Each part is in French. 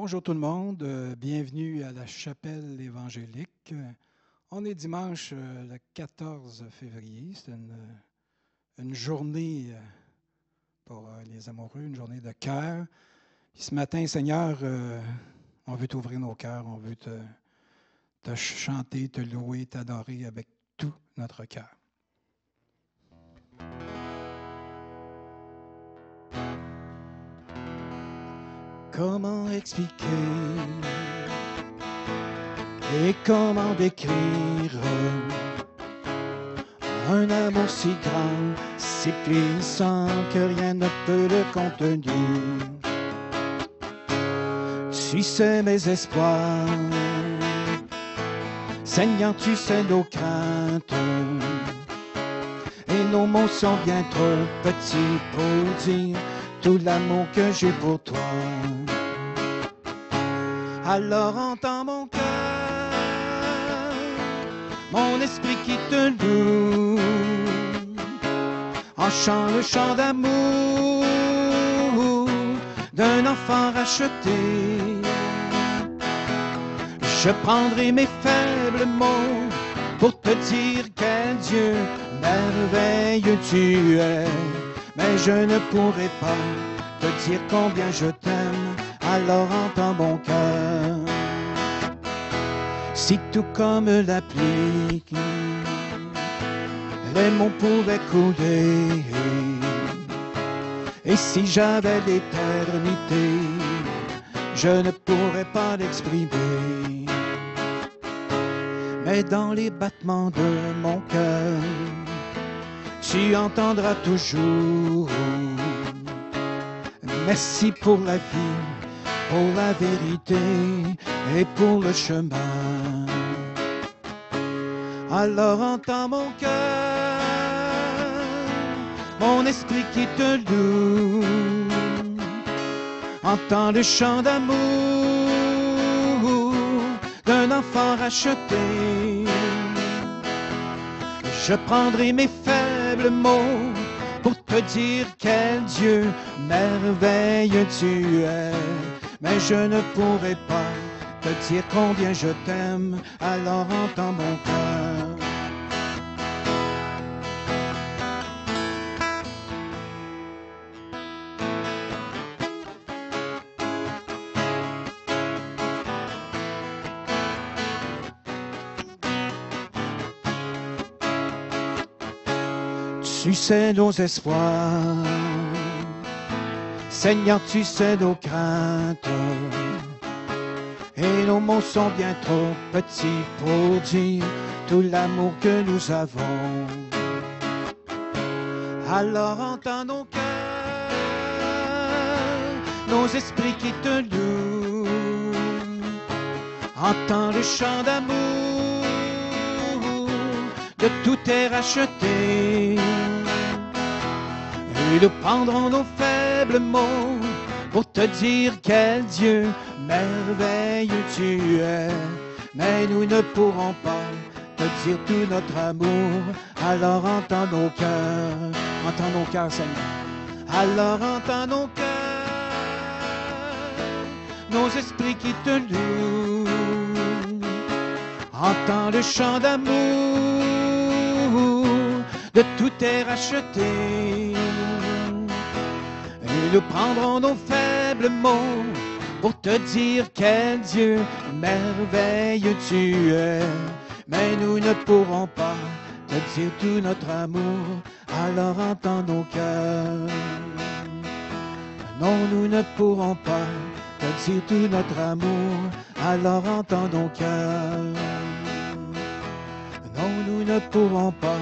Bonjour tout le monde, euh, bienvenue à la chapelle évangélique. On est dimanche euh, le 14 février, c'est une, une, journée euh, pour les amoureux, une journée de cœur. Ce matin, Seigneur, on veut t'ouvrir nos cœurs, on veut te chanter, te louer, t'adorer avec tout notre cœur. Comment expliquer et comment décrire un amour si grand, si puissant que rien ne peut le contenir? Tu sais mes espoirs, Seigneur, tu sais nos craintes. Et nos mots sont bien trop petits pour dire tout l'amour que j'ai pour toi. Alors entends mon cœur, mon esprit qui te loue, en chant le chant d'amour d'un enfant racheté. Je prendrai mes faibles mots pour te dire quel Dieu merveilleux tu es mais je ne pourrai pas te dire combien je t'aime, alors entends mon cœur. Si tout comme la pluie, les mots pouvaient couler, et si j'avais l'éternité, je ne pourrais pas l'exprimer. Mais dans les battements de mon cœur, tu entendras toujours. Merci pour la vie, pour la vérité et pour le chemin. Alors entends mon cœur, mon esprit qui te loue. Entends le chant d'amour d'un enfant racheté. Je prendrai mes fers pour te dire quel Dieu merveilleux tu es. Mais je ne pourrai pas te dire combien je t'aime, alors entends mon cœur. Sais nos espoirs, Seigneur, tu sais nos craintes. Et nos mots sont bien trop petits pour dire tout l'amour que nous avons. Alors entends nos cœurs, nos esprits qui te louent. Entends le chant d'amour de tout est racheté nous prendrons nos faibles mots pour te dire quel Dieu merveilleux tu es. Mais nous ne pourrons pas te dire tout notre amour. Alors entends nos cœurs, entends nos cœurs, Seigneur. Alors entends nos cœurs, nos esprits qui te louent. Entends le chant d'amour, de tout est racheté nous prendrons nos faibles mots pour te dire quel Dieu merveilleux tu es. Mais nous ne pourrons pas te dire tout notre amour, alors entends nos cœurs. Non, nous ne pourrons pas te dire tout notre amour, alors entends nos cœurs. Non, nous ne pourrons pas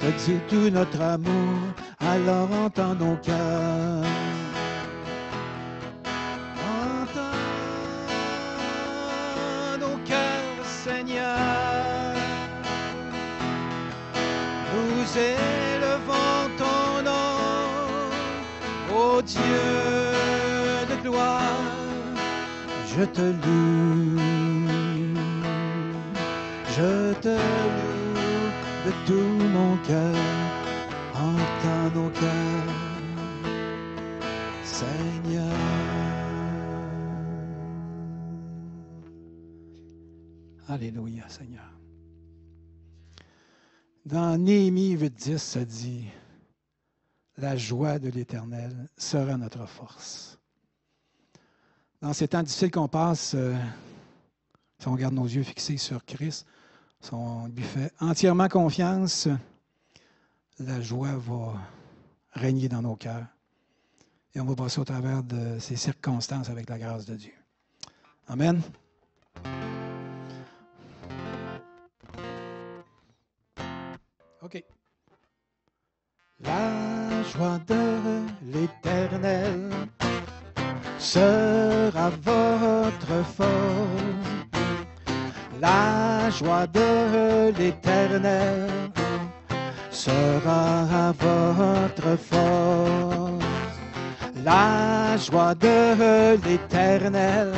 te dire tout notre amour, alors entends nos cœurs. nous élevons ton nom, ô Dieu de gloire, je te loue, je te loue de tout mon cœur, entends nos cœurs, Seigneur. Alléluia, Seigneur. Dans Néhémie 8.10, ça dit, la joie de l'Éternel sera notre force. Dans ces temps difficiles qu'on passe, euh, si on garde nos yeux fixés sur Christ, si on lui fait entièrement confiance, la joie va régner dans nos cœurs. Et on va passer au travers de ces circonstances avec la grâce de Dieu. Amen. OK. La joie de l'Éternel sera votre force. La joie de l'Éternel sera votre force. La joie de l'Éternel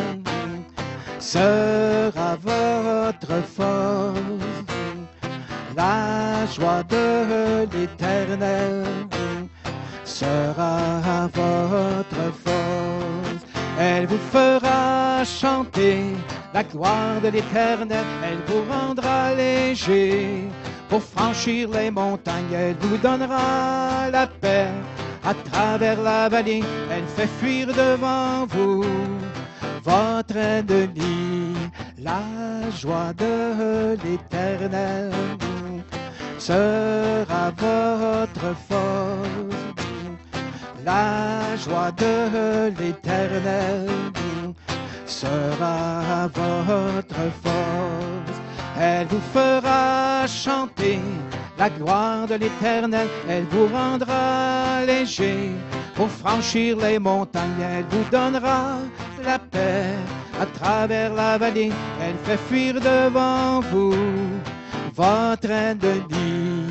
sera votre force. La joie de l'Éternel sera votre force. Elle vous fera chanter la gloire de l'Éternel. Elle vous rendra léger pour franchir les montagnes. Elle vous donnera la paix à travers la vallée. Elle fait fuir devant vous votre ennemi. La joie de l'Éternel sera votre force. La joie de l'Éternel sera votre force. Elle vous fera chanter la gloire de l'Éternel. Elle vous rendra léger pour franchir les montagnes. Elle vous donnera la paix à travers la vallée. Elle fait fuir devant vous votre ennemi.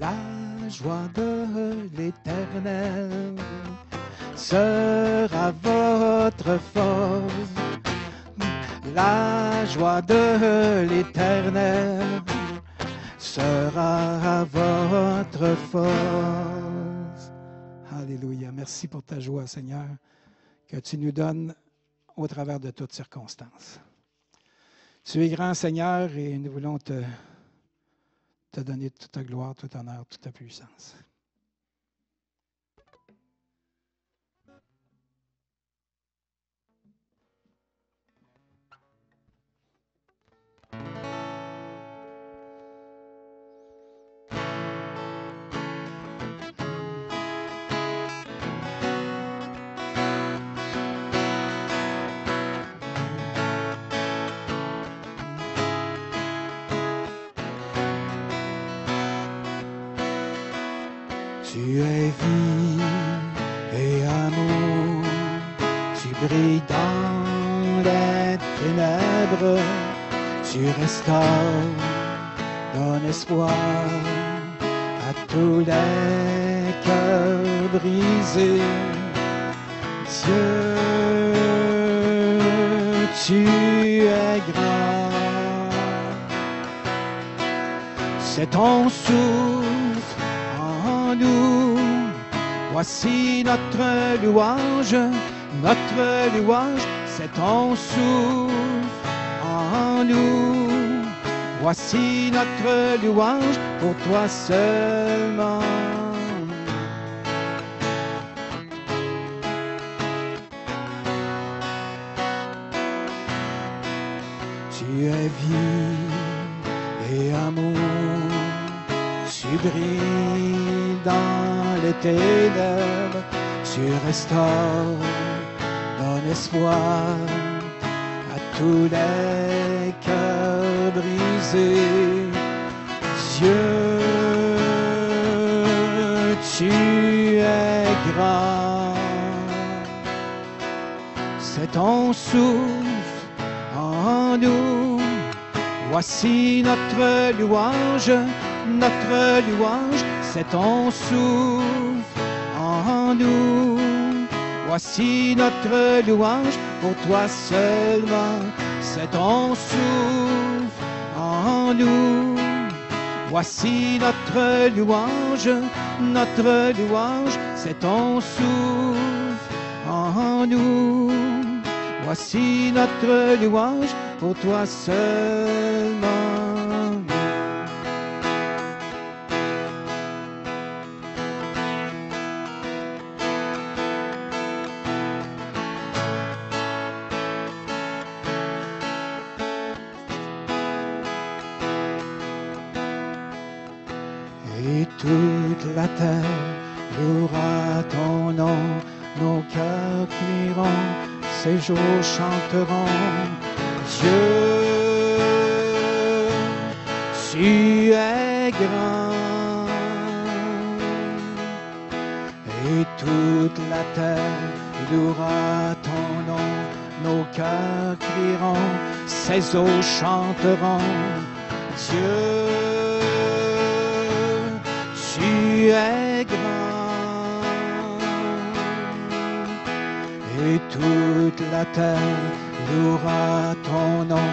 La joie de l'Éternel sera votre force. La joie de l'Éternel sera votre force. Alléluia. Merci pour ta joie, Seigneur, que tu nous donnes au travers de toutes circonstances. Tu es grand, Seigneur, et nous voulons te donner toute ta gloire, tout honneur, toute ta puissance. Tu es vie et amour, tu brilles dans les ténèbres, tu restaures ton espoir à tous les cœurs brisés. Dieu, tu es grand, c'est ton souffle Voici notre louange, notre louange, c'est ton souffle en nous. Voici notre louange pour toi seulement. Tu es vie et amour, tu dans les ténèbres, tu restaures ton espoir à tous les cœurs brisés. Dieu, tu es grand, c'est ton souffle en nous. Voici notre louange, notre louange, c'est ton souffle en nous. Voici notre louange pour toi seulement, c'est ton souffle en nous. Voici notre louange, notre louange, c'est ton souffle en nous. Voici notre louange pour toi seulement. Toute la terre louera ton nom, nos cœurs crieront, ces jours chanteront. Dieu, tu es grand. Et toute la terre louera ton nom, nos cœurs crieront, ces eaux chanteront. Dieu, Et toute la terre louera ton nom,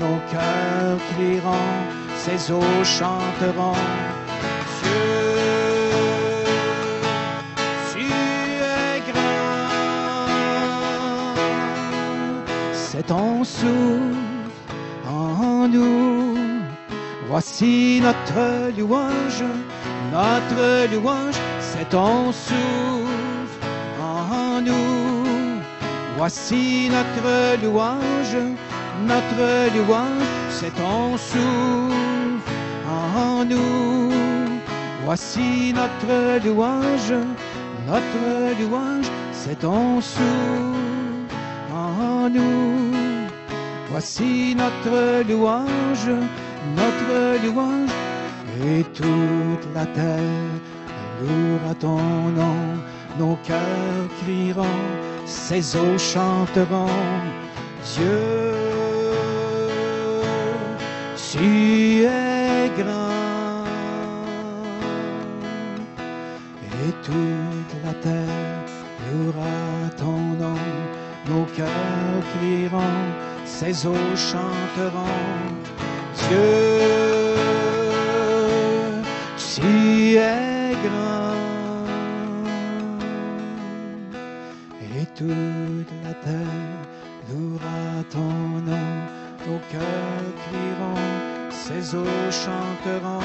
nos cœurs crieront, ces eaux chanteront. Dieu, tu es grand. C'est ton souffle en nous. Voici notre louange, notre louange, c'est ton souffle Voici notre louange, notre louange, c'est ton souffle en nous. Voici notre louange, notre louange, c'est ton souffle en nous. Voici notre louange, notre louange, et toute la terre louera ton nom. Nos cœurs crieront, ces eaux chanteront. Dieu, tu es grand. Et toute la terre louera ton. Nos cœurs crieront, ces eaux chanteront. Dieu, tu es grand. Toute la terre louera ton nom. Nos cœurs crieront, ces eaux chanteront.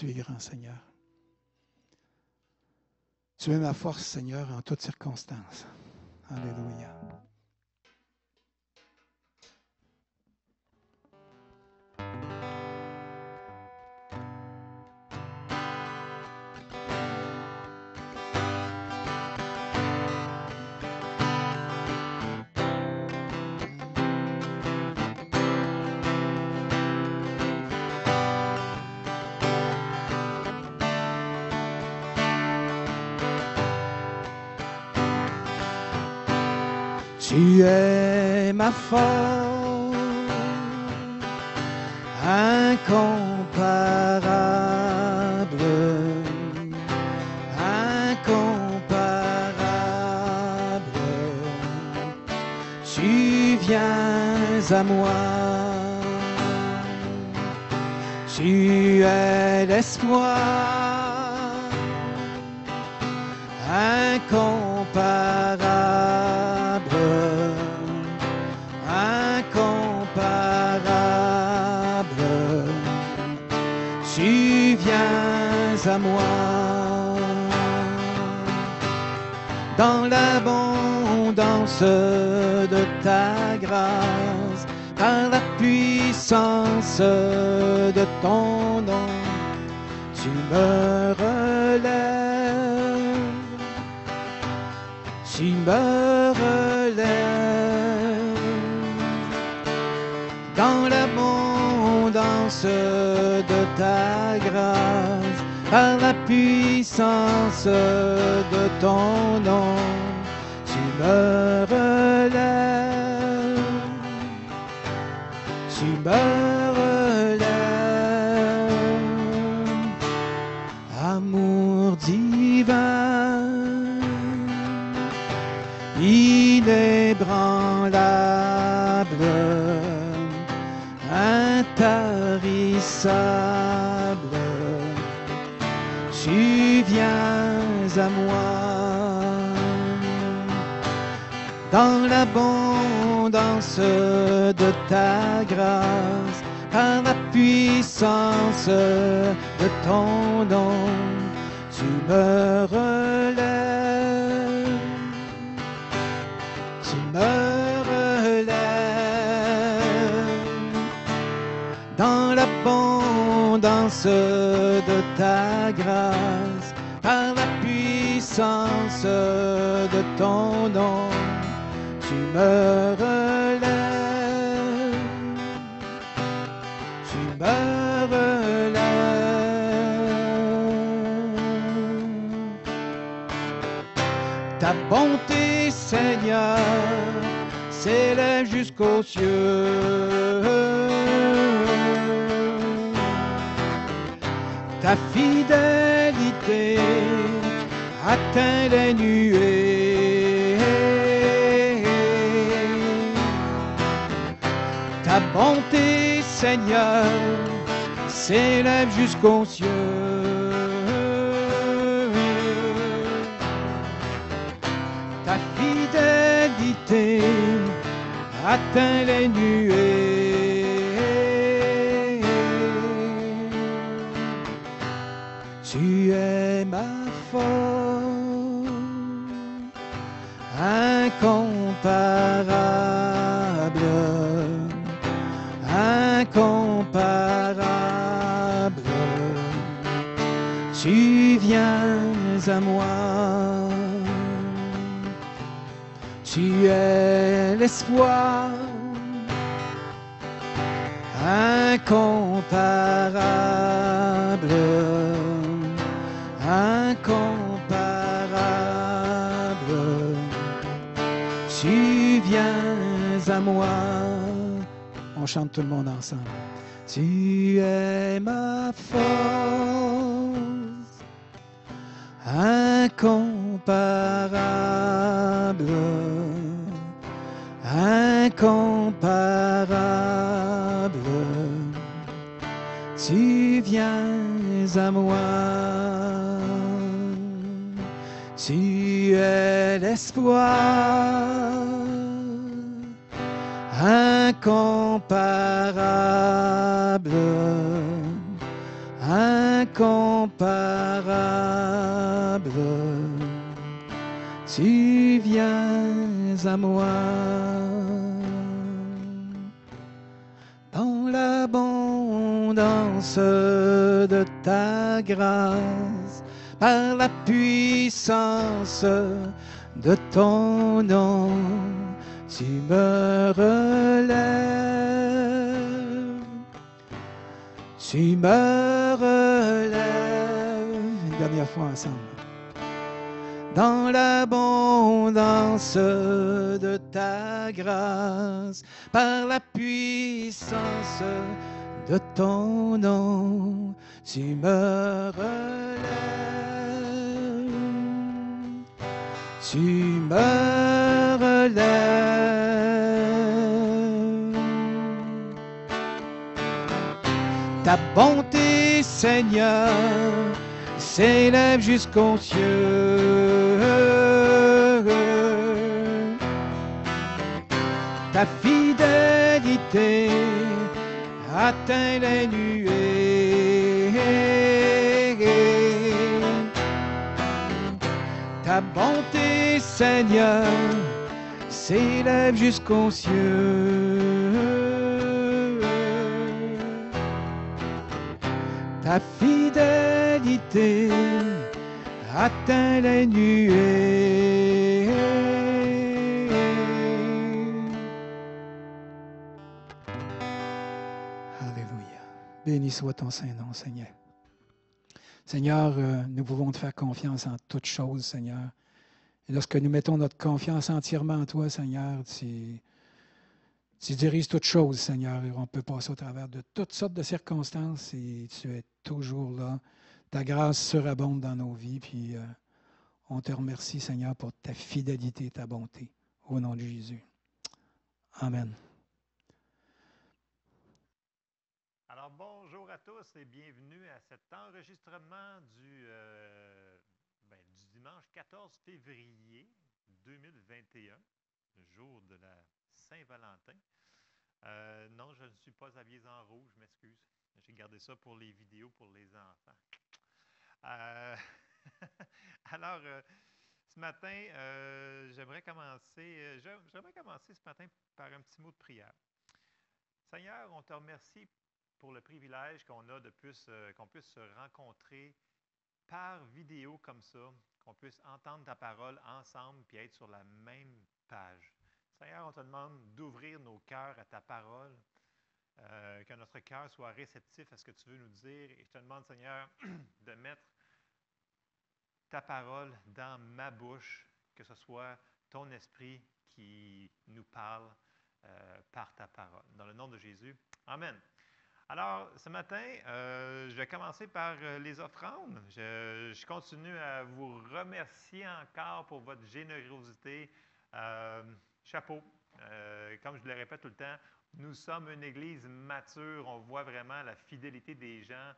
Tu es grand, Seigneur. Tu es ma force, Seigneur, en toutes circonstances. Alléluia. Tu es ma force, incomparable, incomparable. Tu viens à moi, tu es l'espoir dans l'abondance de ta grâce, par la puissance de ton nom, tu me relèves tu me relèves. Dans l'abondance de ta grâce, puissance de ton nom, tu me relèves, me relèves. Amour divin, inébranlable, intarissable, à moi. Dans l'abondance de ta grâce, par la puissance de ton nom, tu me relèves, tu me relèves. Dans l'abondance de ta grâce, de ton nom tu me relèves, tu me relèves. Ta bonté, Seigneur, s'élève jusqu'aux cieux. Ta fidélité atteint les nuées. Ta bonté, Seigneur, s'élève jusqu'aux cieux. Ta fidélité atteint les nuées. Tu es ma force incomparable, incomparable. Tu viens à moi. Tu es l'espoir incomparable, à moi. On chante tout le monde ensemble. Tu es ma force incomparable, incomparable. Tu viens à moi. Tu es l'espoir incomparable, incomparable. Tu viens à moi dans l'abondance de ta grâce, par la puissance de ton nom, tu me relèves, tu me relèves. Une dernière fois ensemble. Dans l'abondance de ta grâce, par la puissance de ton nom, tu me relèves, tu me Ta bonté, Seigneur, s'élève jusqu'aux cieux. Ta fidélité atteint les nuées. Ta bonté, Seigneur, s'élève jusqu'aux cieux. Ta fidélité atteint les nuées. Alléluia. Béni soit ton Saint-Nom, Seigneur. Seigneur, euh, nous pouvons te faire confiance en toutes choses, Seigneur. Et lorsque nous mettons notre confiance entièrement en toi, Seigneur, tu, Tu diriges toutes choses, Seigneur, et on peut passer au travers de toutes sortes de circonstances et tu es toujours là. Ta grâce surabonde dans nos vies, puis euh, on te remercie, Seigneur, pour ta fidélité et ta bonté. Au nom de Jésus. Amen. Alors bonjour à tous et bienvenue à cet enregistrement du, euh, ben, du dimanche 14 février 2021, le jour de la Saint-Valentin. Euh, non, je ne suis pas habillé en rouge, je m'excuse. J'ai gardé ça pour les vidéos pour les enfants. Euh, alors, euh, ce matin, j'aimerais commencer, j'aimerais commencer ce matin par un petit mot de prière. Seigneur, on te remercie pour le privilège qu'on a de plus, qu'on puisse se rencontrer par vidéo comme ça, qu'on puisse entendre ta parole ensemble puis être sur la même page. Seigneur, on te demande d'ouvrir nos cœurs à ta parole, euh, que notre cœur soit réceptif à ce que tu veux nous dire. Et je te demande, Seigneur, de mettre ta parole dans ma bouche, que ce soit ton esprit qui nous parle euh, par ta parole. Dans le nom de Jésus. Amen. Alors, ce matin, euh, je vais commencer par les offrandes. Je, je, continue à vous remercier encore pour votre générosité chapeau. Euh, comme je le répète tout le temps, nous sommes une Église mature. On voit vraiment la fidélité des gens,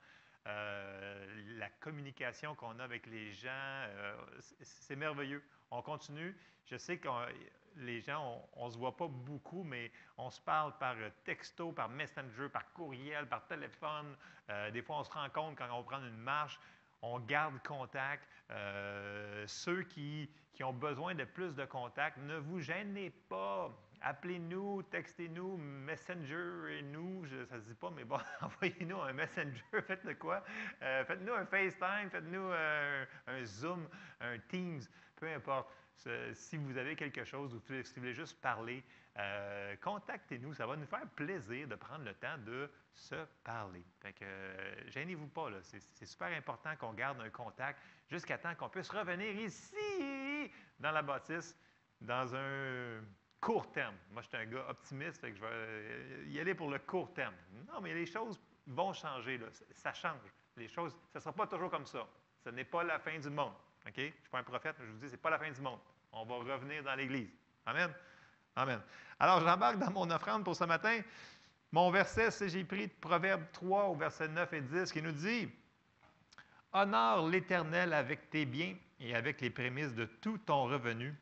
euh, la communication qu'on a avec les gens. Euh, c'est merveilleux. On continue. Je sais que les gens, on ne se voit pas beaucoup, mais on se parle par texto, par messenger, par courriel, par téléphone. des fois, on se rend compte quand on prend une marche on garde contact. Euh, ceux qui, qui, ont besoin de plus de contact, ne vous gênez pas. Appelez-nous, textez-nous, messenger et nous, ça ne se dit pas, mais bon, envoyez-nous un messenger, faites le quoi? Euh, faites-nous un FaceTime, faites-nous un, un, Zoom, un Teams, peu importe. Si vous avez quelque chose ou si vous voulez juste parler, euh, contactez-nous. Ça va nous faire plaisir de prendre le temps de se parler. Fait que, euh, gênez-vous pas. C'est, super important qu'on garde un contact jusqu'à temps qu'on puisse revenir ici, dans la bâtisse, dans un court terme. Moi, je suis un gars optimiste, fait que je vais euh, y aller pour le court terme. Non, mais les choses vont changer. Ça change. Les choses, ça ne sera pas toujours comme ça. Ce n'est pas la fin du monde. OK? Je ne suis pas un prophète, mais je vous dis, ce n'est pas la fin du monde. On va revenir dans l'Église. Amen? Amen. Alors, j'embarque dans mon offrande pour ce matin. Mon verset, c'est j'ai pris de Proverbe 3 au verset 9 et 10 qui nous dit Honore l'Éternel avec tes biens et avec les prémices de tout ton revenu.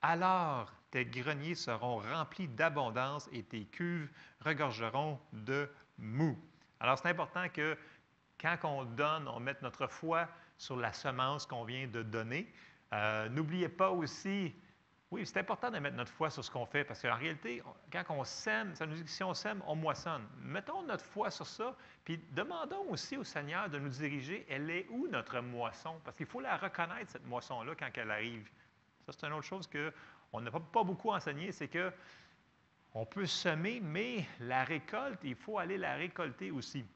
Alors tes greniers seront remplis d'abondance et tes cuves regorgeront de mou. Alors, c'est important que quand on donne, on mette notre foi sur la semence qu'on vient de donner. Euh, n'oubliez pas aussi oui, c'est important de mettre notre foi sur ce qu'on fait parce qu'en réalité, quand on sème, ça nous dit que si on sème, on moissonne. Mettons notre foi sur ça, puis demandons aussi au Seigneur de nous diriger. Elle est où notre moisson? Parce qu'il faut la reconnaître, cette moisson-là, quand elle arrive. Ça, c'est une autre chose qu'on n'a pas, beaucoup enseigné, c'est que on peut semer, mais la récolte, il faut aller la récolter aussi.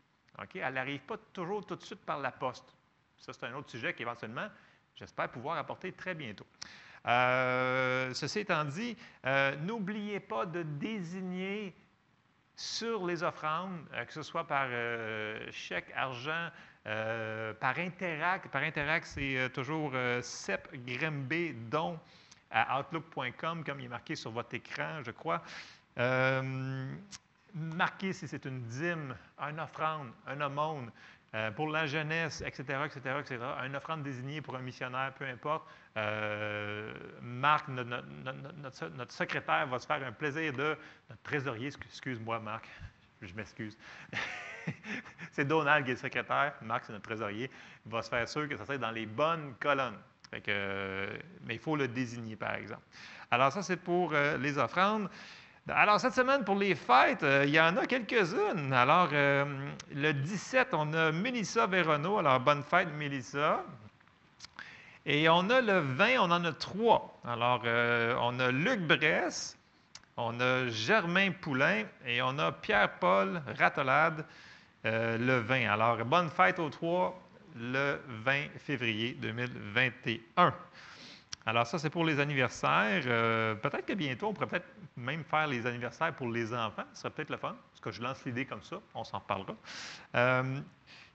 Elle n'arrive pas toujours tout de suite par la poste. Ça, c'est un autre sujet qu'éventuellement, j'espère pouvoir apporter très bientôt. Euh, ceci étant dit, euh, n'oubliez pas de désigner sur les offrandes, euh, que ce soit par chèque, argent, par Interact. Par Interact, c'est toujours CEP don à outlook.com, comme il est marqué sur votre écran, je crois. marquez si c'est une dîme, une offrande, un aumône, euh, pour la jeunesse, etc., etc., etc., une offrande désignée pour un missionnaire, peu importe. Euh, Marc, notre, secrétaire, va se faire un plaisir de. Notre trésorier, excuse-moi, Marc, je m'excuse. c'est Donald qui est le secrétaire, Marc, c'est notre trésorier. Il va se faire sûr que ça soit dans les bonnes colonnes. mais il faut le désigner, par exemple. Alors, ça, c'est pour euh, les offrandes. Alors, cette semaine, pour les fêtes, euh, il y en a quelques-unes. Alors, euh, le 17, on a Mélissa Véronneau. Alors, bonne fête, Mélissa. Et on a le 20, on en a trois. Alors, euh, on a Luc Bress, on a Germain Poulain et on a Pierre-Paul Ratolade le 20. Alors, bonne fête aux trois le 20 février 2021. Alors ça, c'est pour les anniversaires. Euh, peut-être que bientôt, on pourrait peut-être même faire les anniversaires pour les enfants. Ce serait peut-être le fun, parce que je lance l'idée comme ça, on s'en reparlera. Euh,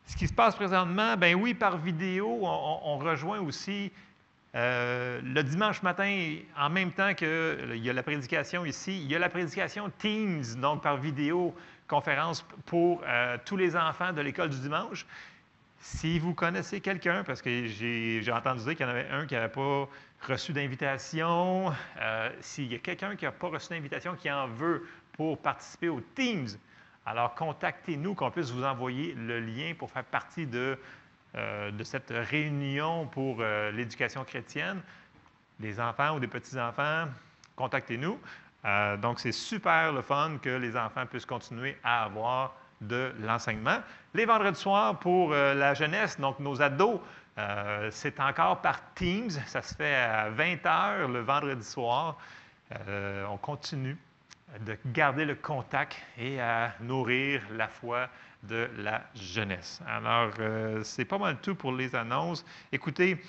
ce qui se passe présentement, ben oui, par vidéo, on, rejoint aussi euh, le dimanche matin, en même temps qu'il y a la prédication ici, il y a la prédication Teams, donc par vidéo, conférence pour tous les enfants de l'école du dimanche. Si vous connaissez quelqu'un, parce que j'ai entendu dire qu'il y en avait un qui n'avait pas reçu d'invitation, euh, s'il y a quelqu'un qui n'a pas reçu d'invitation, qui en veut pour participer aux Teams, alors contactez-nous qu'on puisse vous envoyer le lien pour faire partie de, euh, cette réunion pour euh, l'éducation chrétienne. Des enfants ou des petits-enfants, contactez-nous. donc, c'est super le fun que les enfants puissent continuer à avoir de l'enseignement. Les vendredis soirs pour euh, la jeunesse, donc nos ados, euh, c'est encore par Teams. Ça se fait à 20 heures le vendredi soir. Euh, on continue de garder le contact et à nourrir la foi de la jeunesse. Alors, c'est pas mal tout pour les annonces. Écoutez,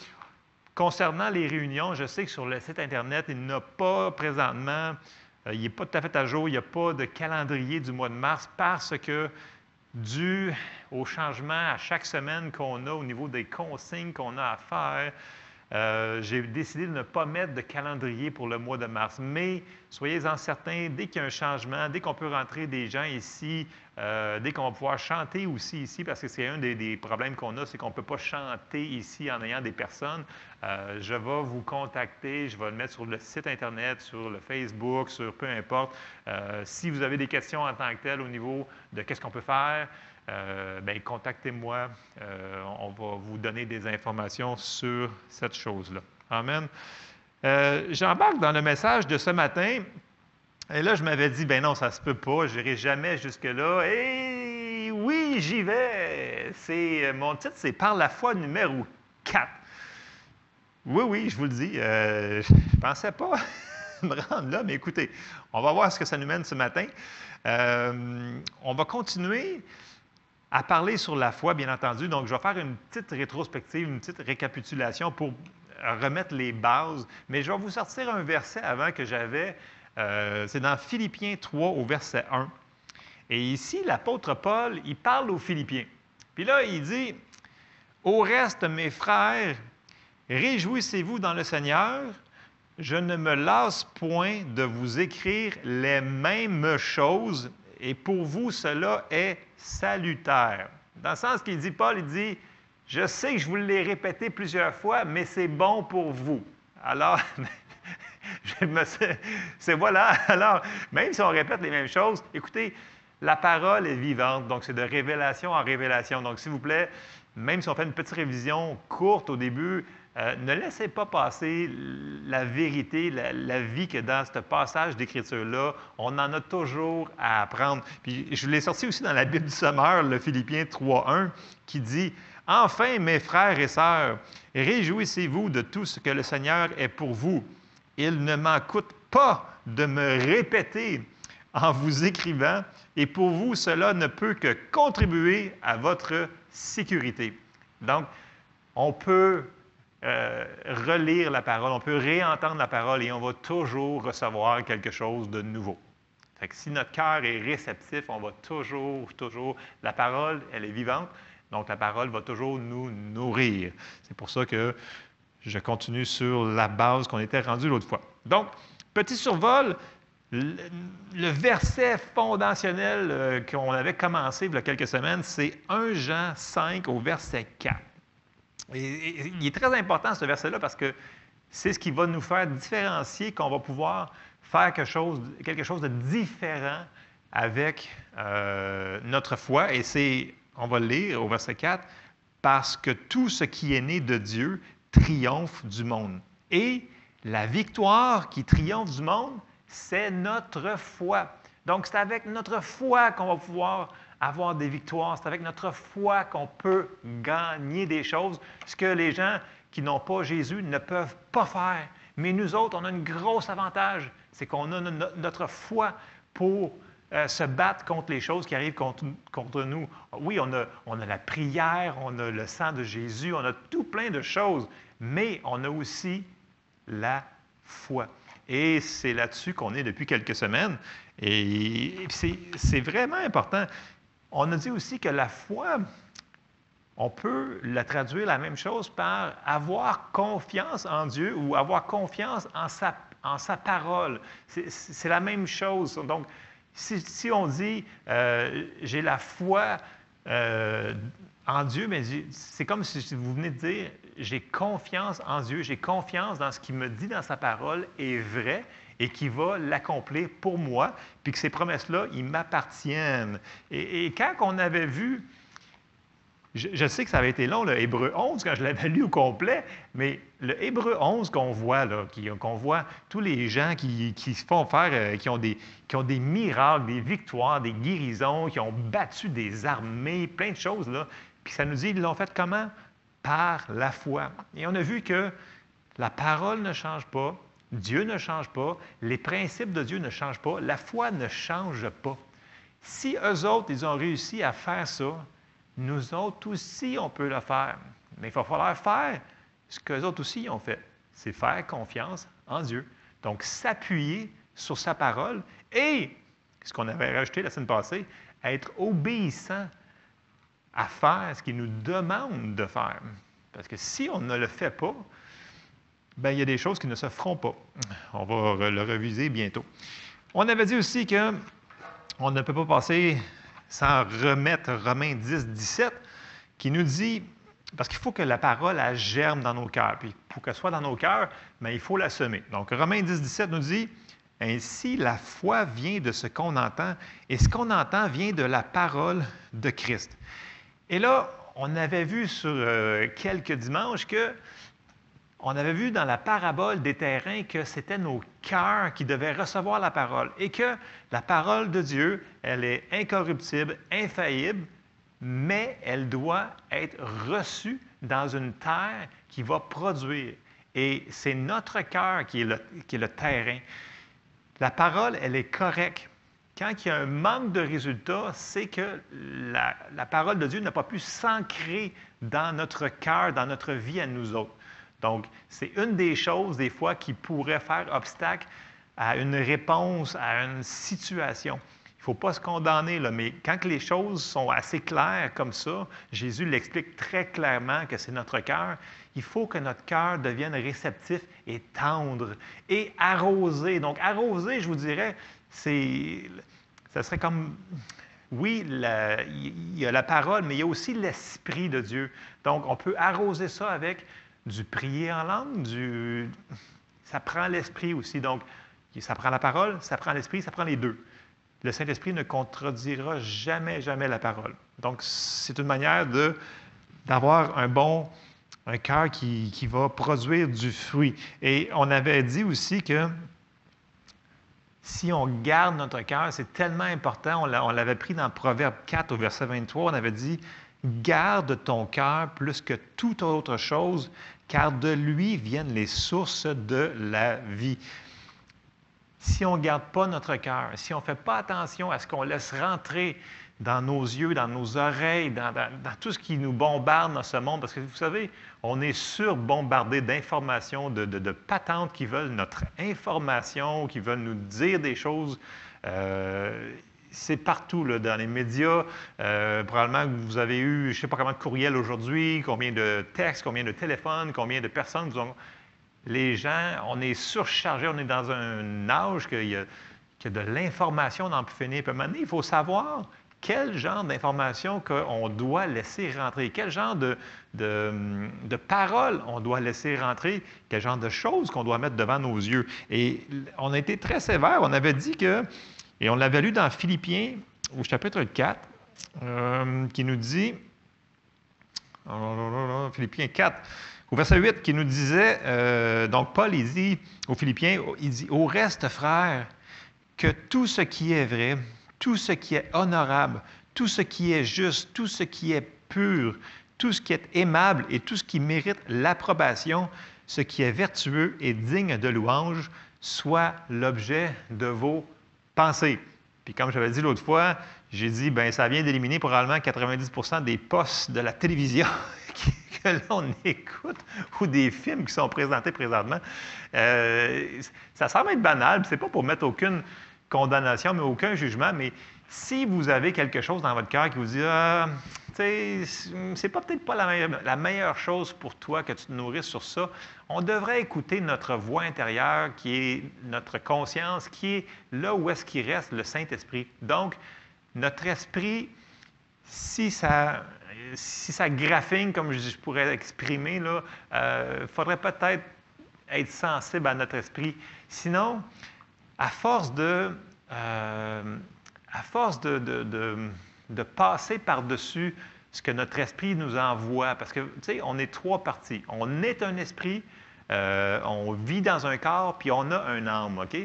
concernant les réunions, je sais que sur le site Internet, il n'a pas présentement il n'est pas tout à fait à jour, il n'y a pas de calendrier du mois de mars parce que dû au changement à chaque semaine qu'on a au niveau des consignes qu'on a à faire, euh, j'ai décidé de ne pas mettre de calendrier pour le mois de mars. Mais soyez-en certains, dès qu'il y a un changement, dès qu'on peut rentrer des gens ici, euh, dès qu'on va pouvoir chanter aussi ici, parce que c'est un des, problèmes qu'on a, c'est qu'on ne peut pas chanter ici en ayant des personnes. Euh, je vais vous contacter, je vais le mettre sur le site Internet, sur le Facebook, sur peu importe. si vous avez des questions en tant que telles au niveau de qu'est-ce qu'on peut faire, ben, contactez-moi. Euh, on va vous donner des informations sur cette chose-là. Amen. Euh, j'embarque dans le message de ce matin. Et là, je m'avais dit, ben non, ça ne se peut pas, je n'irai jamais jusque-là. Et oui, j'y vais. Mon titre, c'est Par la foi numéro 4. Oui, oui, je vous le dis, je ne pensais pas me rendre là, mais écoutez, on va voir ce que ça nous mène ce matin. on va continuer à parler sur la foi, bien entendu. Donc, je vais faire une petite rétrospective, une petite récapitulation pour remettre les bases. Mais je vais vous sortir un verset avant que j'avais. Euh, c'est dans Philippiens 3 au verset 1. Et ici, l'apôtre Paul, il parle aux Philippiens. Puis là, il dit, Au reste, mes frères, réjouissez-vous dans le Seigneur. Je ne me lasse point de vous écrire les mêmes choses et pour vous, cela est salutaire. Dans le sens qu'il dit, Paul, il dit, je sais que je vous l'ai répété plusieurs fois, mais c'est bon pour vous. Alors, c'est voilà. Alors, même si on répète les mêmes choses, écoutez, la parole est vivante, donc c'est de révélation en révélation. Donc, s'il vous plaît, même si on fait une petite révision courte au début, euh, ne laissez pas passer la vérité, la, vie que dans ce passage d'écriture-là, on en a toujours à apprendre. Puis je l'ai sorti aussi dans la Bible du Sommeur, le Philippiens 3.1, qui dit Enfin, mes frères et sœurs, réjouissez-vous de tout ce que le Seigneur est pour vous. Il ne m'en coûte pas de me répéter en vous écrivant, et pour vous, cela ne peut que contribuer à votre sécurité. Donc, on peut euh, relire la parole, on peut réentendre la parole et on va toujours recevoir quelque chose de nouveau. Que si notre cœur est réceptif, on va toujours, toujours, la parole, elle est vivante, donc la parole va toujours nous nourrir. C'est pour ça que je continue sur la base qu'on était rendu l'autre fois. Donc, petit survol, le, verset fondationnel euh, qu'on avait commencé il y a quelques semaines, c'est 1 Jean 5 au verset 4 il est très important ce verset-là parce que c'est ce qui va nous faire différencier qu'on va pouvoir faire quelque chose, quelque chose de différent avec euh, notre foi. Et c'est, on va le lire au verset 4, parce que tout ce qui est né de Dieu triomphe du monde. Et la victoire qui triomphe du monde, c'est notre foi. Donc, c'est avec notre foi qu'on va pouvoir avoir des victoires. C'est avec notre foi qu'on peut gagner des choses, ce que les gens qui n'ont pas Jésus ne peuvent pas faire. Mais nous autres, on a un gros avantage, c'est qu'on a notre foi pour euh, se battre contre les choses qui arrivent contre, nous. Oui, on a, on a la prière, on a le sang de Jésus, on a tout plein de choses, mais on a aussi la foi. Et c'est là-dessus qu'on est depuis quelques semaines. Et c'est vraiment important. On a dit aussi que la foi, on peut la traduire la même chose par avoir confiance en Dieu ou avoir confiance en sa, en sa parole. C'est la même chose. Donc, si, on dit euh, j'ai la foi euh, en Dieu, mais c'est comme si vous venez de dire j'ai confiance en Dieu, j'ai confiance dans ce qu'il me dit dans sa parole est vrai et qui va l'accomplir pour moi, puis que ces promesses-là, ils m'appartiennent. Et, quand on avait vu je, sais que ça avait été long, le Hébreu 11, quand je l'avais lu au complet, mais le Hébreu 11 qu'on voit, là, qu'on voit tous les gens qui, se font faire, euh, qui, ont des, qui ont des miracles, des victoires, des guérisons, qui ont battu des armées, plein de choses, là. Puis ça nous dit, ils l'ont fait comment? Par la foi. Et on a vu que la parole ne change pas, Dieu ne change pas, les principes de Dieu ne changent pas, la foi ne change pas. Si eux autres, ils ont réussi à faire ça, nous autres aussi, on peut le faire. Mais il va falloir faire ce qu'eux autres aussi ont fait. C'est faire confiance en Dieu. Donc, s'appuyer sur sa parole et, ce qu'on avait rajouté la semaine passée, être obéissant à faire ce qu'il nous demande de faire. Parce que si on ne le fait pas, bien, il y a des choses qui ne se feront pas. On va le reviser bientôt. On avait dit aussi qu'on ne peut pas passer sans remettre Romains 10, 17, qui nous dit, parce qu'il faut que la parole germe dans nos cœurs, puis pour qu'elle soit dans nos cœurs, mais ben, il faut la semer. Donc Romains 10, 17 nous dit, ainsi la foi vient de ce qu'on entend, et ce qu'on entend vient de la parole de Christ. Et là, on avait vu sur euh, quelques dimanches que on avait vu dans la parabole des terrains que c'était nos cœurs qui devaient recevoir la parole et que la parole de Dieu, elle est incorruptible, infaillible, mais elle doit être reçue dans une terre qui va produire. Et c'est notre cœur qui, qui est, le, terrain. La parole, elle est correcte. Quand il y a un manque de résultats, c'est que la, la parole de Dieu n'a pas pu s'ancrer dans notre cœur, dans notre vie à nous autres. Donc, c'est une des choses, des fois, qui pourrait faire obstacle à une réponse à une situation. Il ne faut pas se condamner, là, mais quand les choses sont assez claires comme ça, Jésus l'explique très clairement que c'est notre cœur. Il faut que notre cœur devienne réceptif et tendre et arrosé. Donc, arrosé, je vous dirais, c'est, ça serait comme, oui, il y a la parole, mais il y a aussi l'Esprit de Dieu. Donc, on peut arroser ça avec du prier en langue, ça prend l'esprit aussi. Donc, ça prend la parole, ça prend l'esprit, ça prend les deux. Le Saint-Esprit ne contredira jamais, jamais la parole. Donc, c'est une manière de, d'avoir un bon, un cœur qui, qui, va produire du fruit. Et on avait dit aussi que si on garde notre cœur, c'est tellement important. On l'avait pris dans Proverbe 4 au verset 23. On avait dit Garde ton cœur plus que toute autre chose, car de lui viennent les sources de la vie. Si on ne garde pas notre cœur, si on ne fait pas attention à ce qu'on laisse rentrer dans nos yeux, dans nos oreilles, dans, tout ce qui nous bombarde dans ce monde, parce que vous savez, on est surbombardé d'informations, de, de, patentes qui veulent notre information, qui veulent nous dire des choses. Euh, c'est partout dans les médias. Euh, probablement que vous avez eu, je ne sais pas combien de courriels aujourd'hui, combien de textes, combien de téléphones, combien de personnes vous ont... Les gens, on est surchargé, on est dans un âge qu'il y, a, de l'information dans plus finir. Puis il faut savoir quel genre d'information qu'on doit laisser rentrer, quel genre de, de, de paroles on doit laisser rentrer, quel genre de choses qu'on doit mettre devant nos yeux. Et on a été très sévère. On avait dit que et on l'avait lu dans Philippiens, au chapitre 4, euh, qui nous dit, Philippiens 4, au verset 8, qui nous disait, euh, donc Paul, il dit aux Philippiens, il dit, au reste, frères, que tout ce qui est vrai, tout ce qui est honorable, tout ce qui est juste, tout ce qui est pur, tout ce qui est aimable et tout ce qui mérite l'approbation, ce qui est vertueux et digne de louange, soit l'objet de vos pensez. Puis comme j'avais dit l'autre fois, j'ai dit, ben ça vient d'éliminer probablement 90% des postes de la télévision que l'on écoute ou des films qui sont présentés présentement. Euh, ça semble être banal, c'est pas pour mettre aucune condamnation, mais aucun jugement, mais si vous avez quelque chose dans votre cœur qui vous dit ah, c'est peut-être pas la meilleure, chose pour toi que tu te nourrisses sur ça, on devrait écouter notre voix intérieure qui est notre conscience, qui est là où est-ce qu'il reste le Saint-Esprit. Donc, notre esprit, si ça, si ça graphine, comme je pourrais l'exprimer, il euh, faudrait peut-être être sensible à notre esprit. Sinon, à force de, euh, à force de, de, passer par-dessus ce que notre esprit nous envoie, parce que, tu sais, on est trois parties. On est un esprit, euh, on vit dans un corps, puis on a un âme, OK?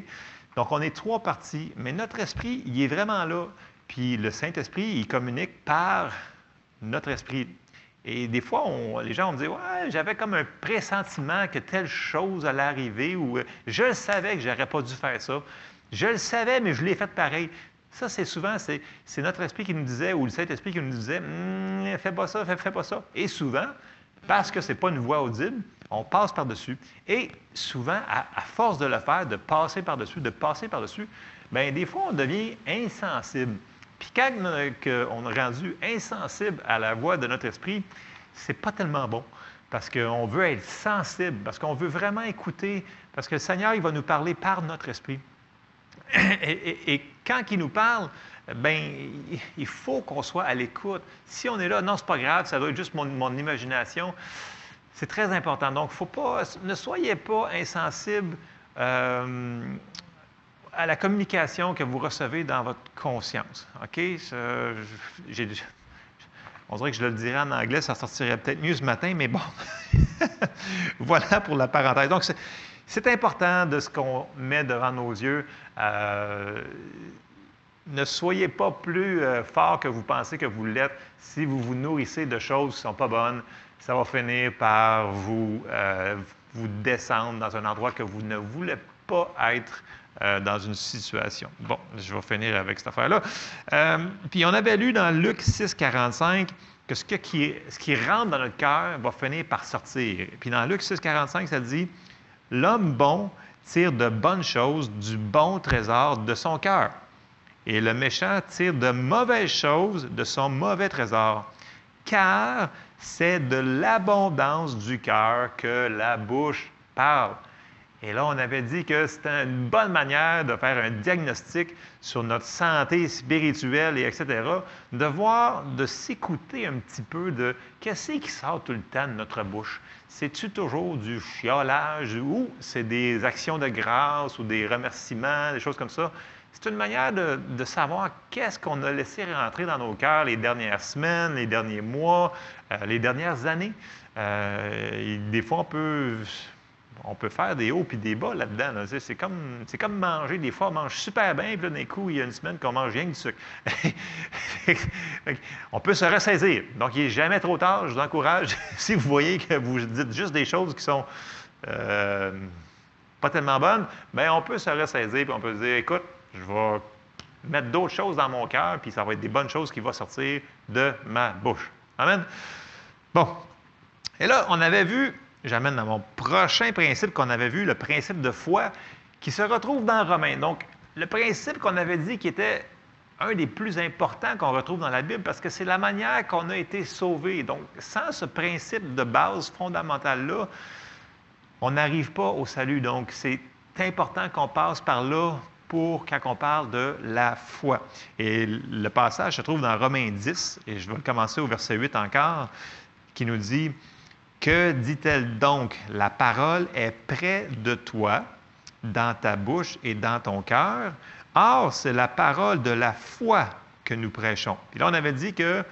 Donc, on est trois parties, mais notre esprit, il est vraiment là. Puis le Saint-Esprit, il communique par notre esprit. Et des fois, les gens vont me dire Ouais, j'avais comme un pressentiment que telle chose allait arriver, ou je le savais que je n'aurais pas dû faire ça. Je le savais, mais je l'ai fait pareil. Ça, c'est souvent, c'est, notre esprit qui nous disait, ou le Saint-Esprit qui nous disait hum, Fais pas ça, fais, pas ça. Et souvent, parce que ce n'est pas une voix audible, on passe par-dessus. Et souvent, à, force de le faire, de passer par-dessus, de passer par-dessus, bien, des fois, on devient insensible. Puis quand on est rendu insensible à la voix de notre esprit, c'est pas tellement bon. Parce qu'on veut être sensible, parce qu'on veut vraiment écouter, parce que le Seigneur, il va nous parler par notre esprit. Et, quand il nous parle, ben, il faut qu'on soit à l'écoute. Si on est là, non, c'est pas grave, ça doit être juste mon, imagination. C'est très important. Donc, faut pas, ne soyez pas insensible euh, à la communication que vous recevez dans votre conscience. OK? on dirait que je le dirais en anglais, ça sortirait peut-être mieux ce matin, mais bon. voilà pour la parenthèse. Donc, c'est important de ce qu'on met devant nos yeux. Euh, ne soyez pas plus euh, fort que vous pensez que vous l'êtes. Si vous vous nourrissez de choses qui ne sont pas bonnes, ça va finir par vous, euh, vous descendre dans un endroit que vous ne voulez pas être dans une situation. Bon, je vais finir avec cette affaire-là. Puis on avait lu dans Luc 6, 45 que ce qui, ce qui rentre dans notre cœur va finir par sortir. Puis dans Luc 6, 45, ça dit L'homme bon tire de bonnes choses du bon trésor de son cœur. Et le méchant tire de mauvaises choses de son mauvais trésor. Car c'est de l'abondance du cœur que la bouche parle. Et là, on avait dit que c'était une bonne manière de faire un diagnostic sur notre santé spirituelle et etc. De voir, de s'écouter un petit peu de qu'est-ce qui sort tout le temps de notre bouche. C'est-tu toujours du chiolage ou c'est des actions de grâce ou des remerciements, des choses comme ça? C'est une manière de, savoir qu'est-ce qu'on a laissé rentrer dans nos cœurs les dernières semaines, les derniers mois, euh, les dernières années. Euh, des fois, on peut on peut faire des hauts puis des bas là-dedans. C'est comme, comme manger. Des fois, on mange super bien, puis d'un coup, il y a une semaine qu'on mange rien que du sucre. on peut se ressaisir. Donc, il n'est jamais trop tard. Je vous encourage, si vous voyez que vous dites juste des choses qui sont euh, pas tellement bonnes, bien, on peut se ressaisir, puis on peut dire, écoute, je vais mettre d'autres choses dans mon cœur, puis ça va être des bonnes choses qui vont sortir de ma bouche. Amen. Bon. Et là, on avait vu j'amène dans mon prochain principe qu'on avait vu, le principe de foi, qui se retrouve dans Romains. Donc, le principe qu'on avait dit qui était un des plus importants qu'on retrouve dans la Bible parce que c'est la manière qu'on a été sauvé. Donc, sans ce principe de base fondamental-là, on n'arrive pas au salut. Donc, c'est important qu'on passe par là pour quand on parle de la foi. Et le passage se trouve dans Romains 10, et je vais commencer au verset 8 encore, qui nous dit que dit-elle donc? La parole est près de toi, dans ta bouche et dans ton cœur. Or, c'est la parole de la foi que nous prêchons. Puis là, on avait dit que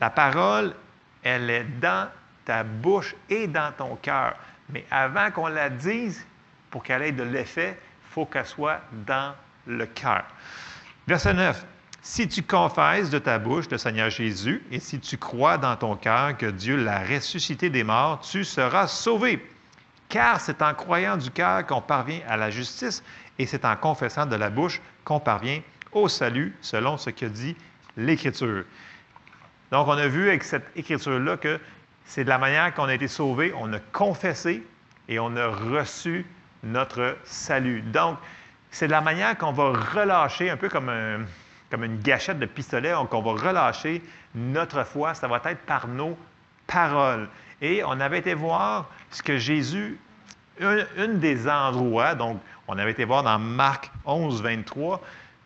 la parole, elle est dans ta bouche et dans ton cœur. Mais avant qu'on la dise, pour qu'elle ait de l'effet, il faut qu'elle soit dans le cœur. Verset 9. Si tu confesses de ta bouche le Seigneur Jésus et si tu crois dans ton cœur que Dieu l'a ressuscité des morts, tu seras sauvé. Car c'est en croyant du cœur qu'on parvient à la justice et c'est en confessant de la bouche qu'on parvient au salut, selon ce que dit l'Écriture. Donc, on a vu avec cette Écriture-là que C'est de la manière qu'on a été sauvé, on a confessé et on a reçu notre salut. Donc, c'est de la manière qu'on va relâcher, un peu comme, comme une gâchette de pistolet, qu'on va relâcher notre foi. Ça va être par nos paroles. Et on avait été voir ce que Jésus, un, des endroits, donc on avait été voir dans Marc 11, 23,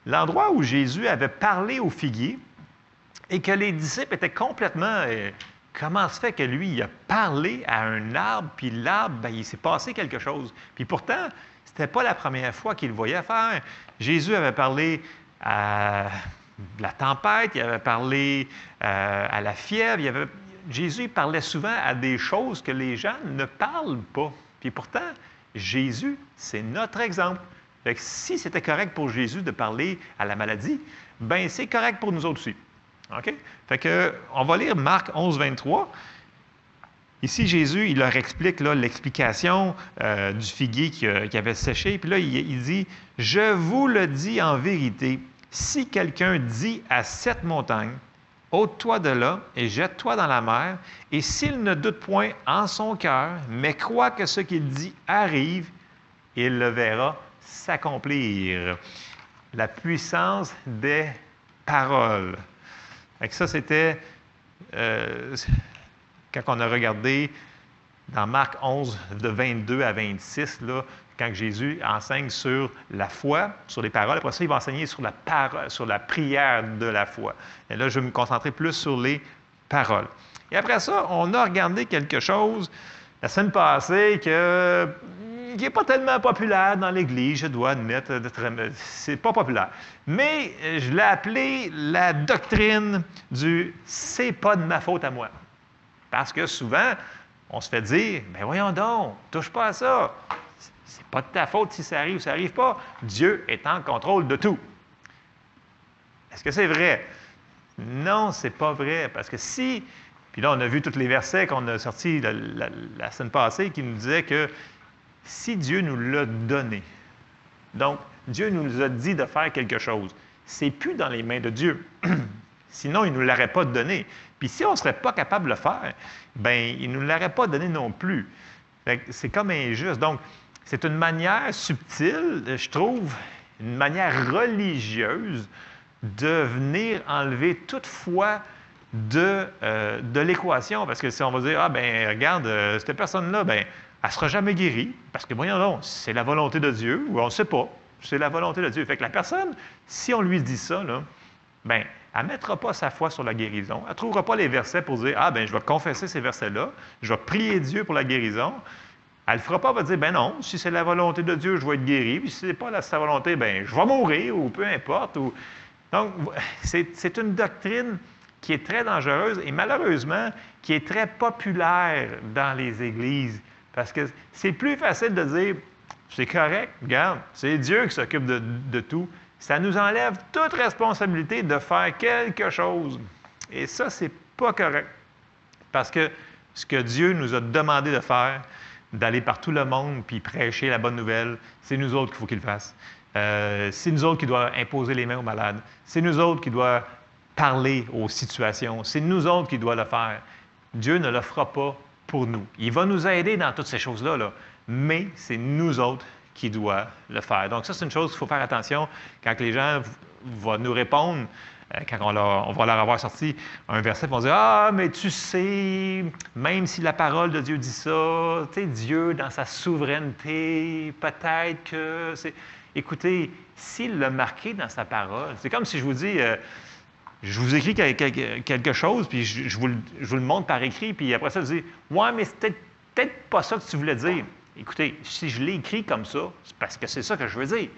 l'endroit où Jésus avait parlé au figuier et que les disciples étaient complètement... Euh, comment se fait que lui, il a parlé à un arbre, puis l'arbre, ben, il s'est passé quelque chose. Puis pourtant, ce n'était pas la première fois qu'il voyait faire. Jésus avait parlé à la tempête, il avait parlé euh, à la fièvre, Jésus parlait souvent à des choses que les gens ne parlent pas. Puis pourtant, Jésus, c'est notre exemple. Si c'était correct pour Jésus de parler à la maladie, ben c'est correct pour nous autres aussi. OK? Fait que, on va lire Marc 11, 23. Ici, Jésus, il leur explique l'explication euh, du figuier qui, avait séché. Puis là, il, dit, Je vous le dis en vérité, si quelqu'un dit à cette montagne, ôte-toi de là et jette-toi dans la mer, et s'il ne doute point en son cœur, mais croit que ce qu'il dit arrive, il le verra s'accomplir. La puissance des paroles. Ça, c'était euh, quand on a regardé dans Marc 11, de 22 à 26, là, quand Jésus enseigne sur la foi, sur les paroles. Après ça, il va enseigner sur la, sur la prière de la foi. Et là, je vais me concentrer plus sur les paroles. Et après ça, on a regardé quelque chose la semaine passée qui n'est pas tellement populaire dans l'Église, je dois admettre. C'est pas populaire. Mais je l'ai appelé la doctrine du c'est pas de ma faute à moi. Parce que souvent, on se fait dire, ben voyons donc, touche pas à ça. C'est pas de ta faute si ça arrive ou ça n'arrive pas. Dieu est en contrôle de tout. Est-ce que c'est vrai? Non, c'est pas vrai. Parce que si, puis là, on a vu tous les versets qu'on a sortis la, semaine passée qui nous disaient que si Dieu nous l'a donné, donc Dieu nous a dit de faire quelque chose, c'est plus dans les mains de Dieu. Sinon, il ne nous l'aurait pas donné. Puis si on ne serait pas capable de le faire, bien, il ne nous l'aurait pas donné non plus. C'est comme injuste. Donc, c'est une manière subtile, je trouve, une manière religieuse de venir enlever toute foi de, euh, de l'équation. Parce que si on va dire, ah ben regarde, euh, cette personne-là, ben, elle ne sera jamais guérie, parce que voyons donc, c'est la volonté de Dieu, ou on ne sait pas, c'est la volonté de Dieu. Fait que la personne, si on lui dit ça, là, ben, elle ne mettra pas sa foi sur la guérison. Elle ne trouvera pas les versets pour dire, ah ben je vais confesser ces versets-là, je vais prier Dieu pour la guérison. Elle ne fera pas, elle va dire, ben non, si c'est la volonté de Dieu, je vais être guéri, puis si ce n'est pas sa volonté, ben je vais mourir, ou peu importe. Donc, c'est une doctrine qui est très dangereuse et malheureusement qui est très populaire dans les églises. Parce que c'est plus facile de dire, c'est correct, regarde, c'est Dieu qui s'occupe de, de tout. Ça nous enlève toute responsabilité de faire quelque chose. Et ça, c'est pas correct. Parce que ce que Dieu nous a demandé de faire, d'aller par tout le monde puis prêcher la bonne nouvelle, c'est nous autres qu'il faut qu'il fasse. Euh, c'est nous autres qui doivent imposer les mains aux malades. C'est nous autres qui doivent parler aux situations. C'est nous autres qui doivent le faire. Dieu ne le fera pas pour nous. Il va nous aider dans toutes ces choses-là, là, mais c'est nous autres qui doivent le faire. Donc ça, c'est une chose qu'il faut faire attention quand les gens vont nous répondre euh, quand on, va leur avoir sorti un verset, ils vont dire Ah, mais tu sais, même si la parole de Dieu dit ça, tu sais, Dieu, dans sa souveraineté, peut-être que c'est. Écoutez, s'il l'a marqué dans sa parole, c'est comme si je vous dis euh, Je vous écris quelque chose, puis je, vous, le montre par écrit, puis après ça, je dis Ouais, mais c'est peut-être pas ça que tu voulais dire. Écoutez, si je l'ai écrit comme ça, c'est parce que c'est ça que je veux dire.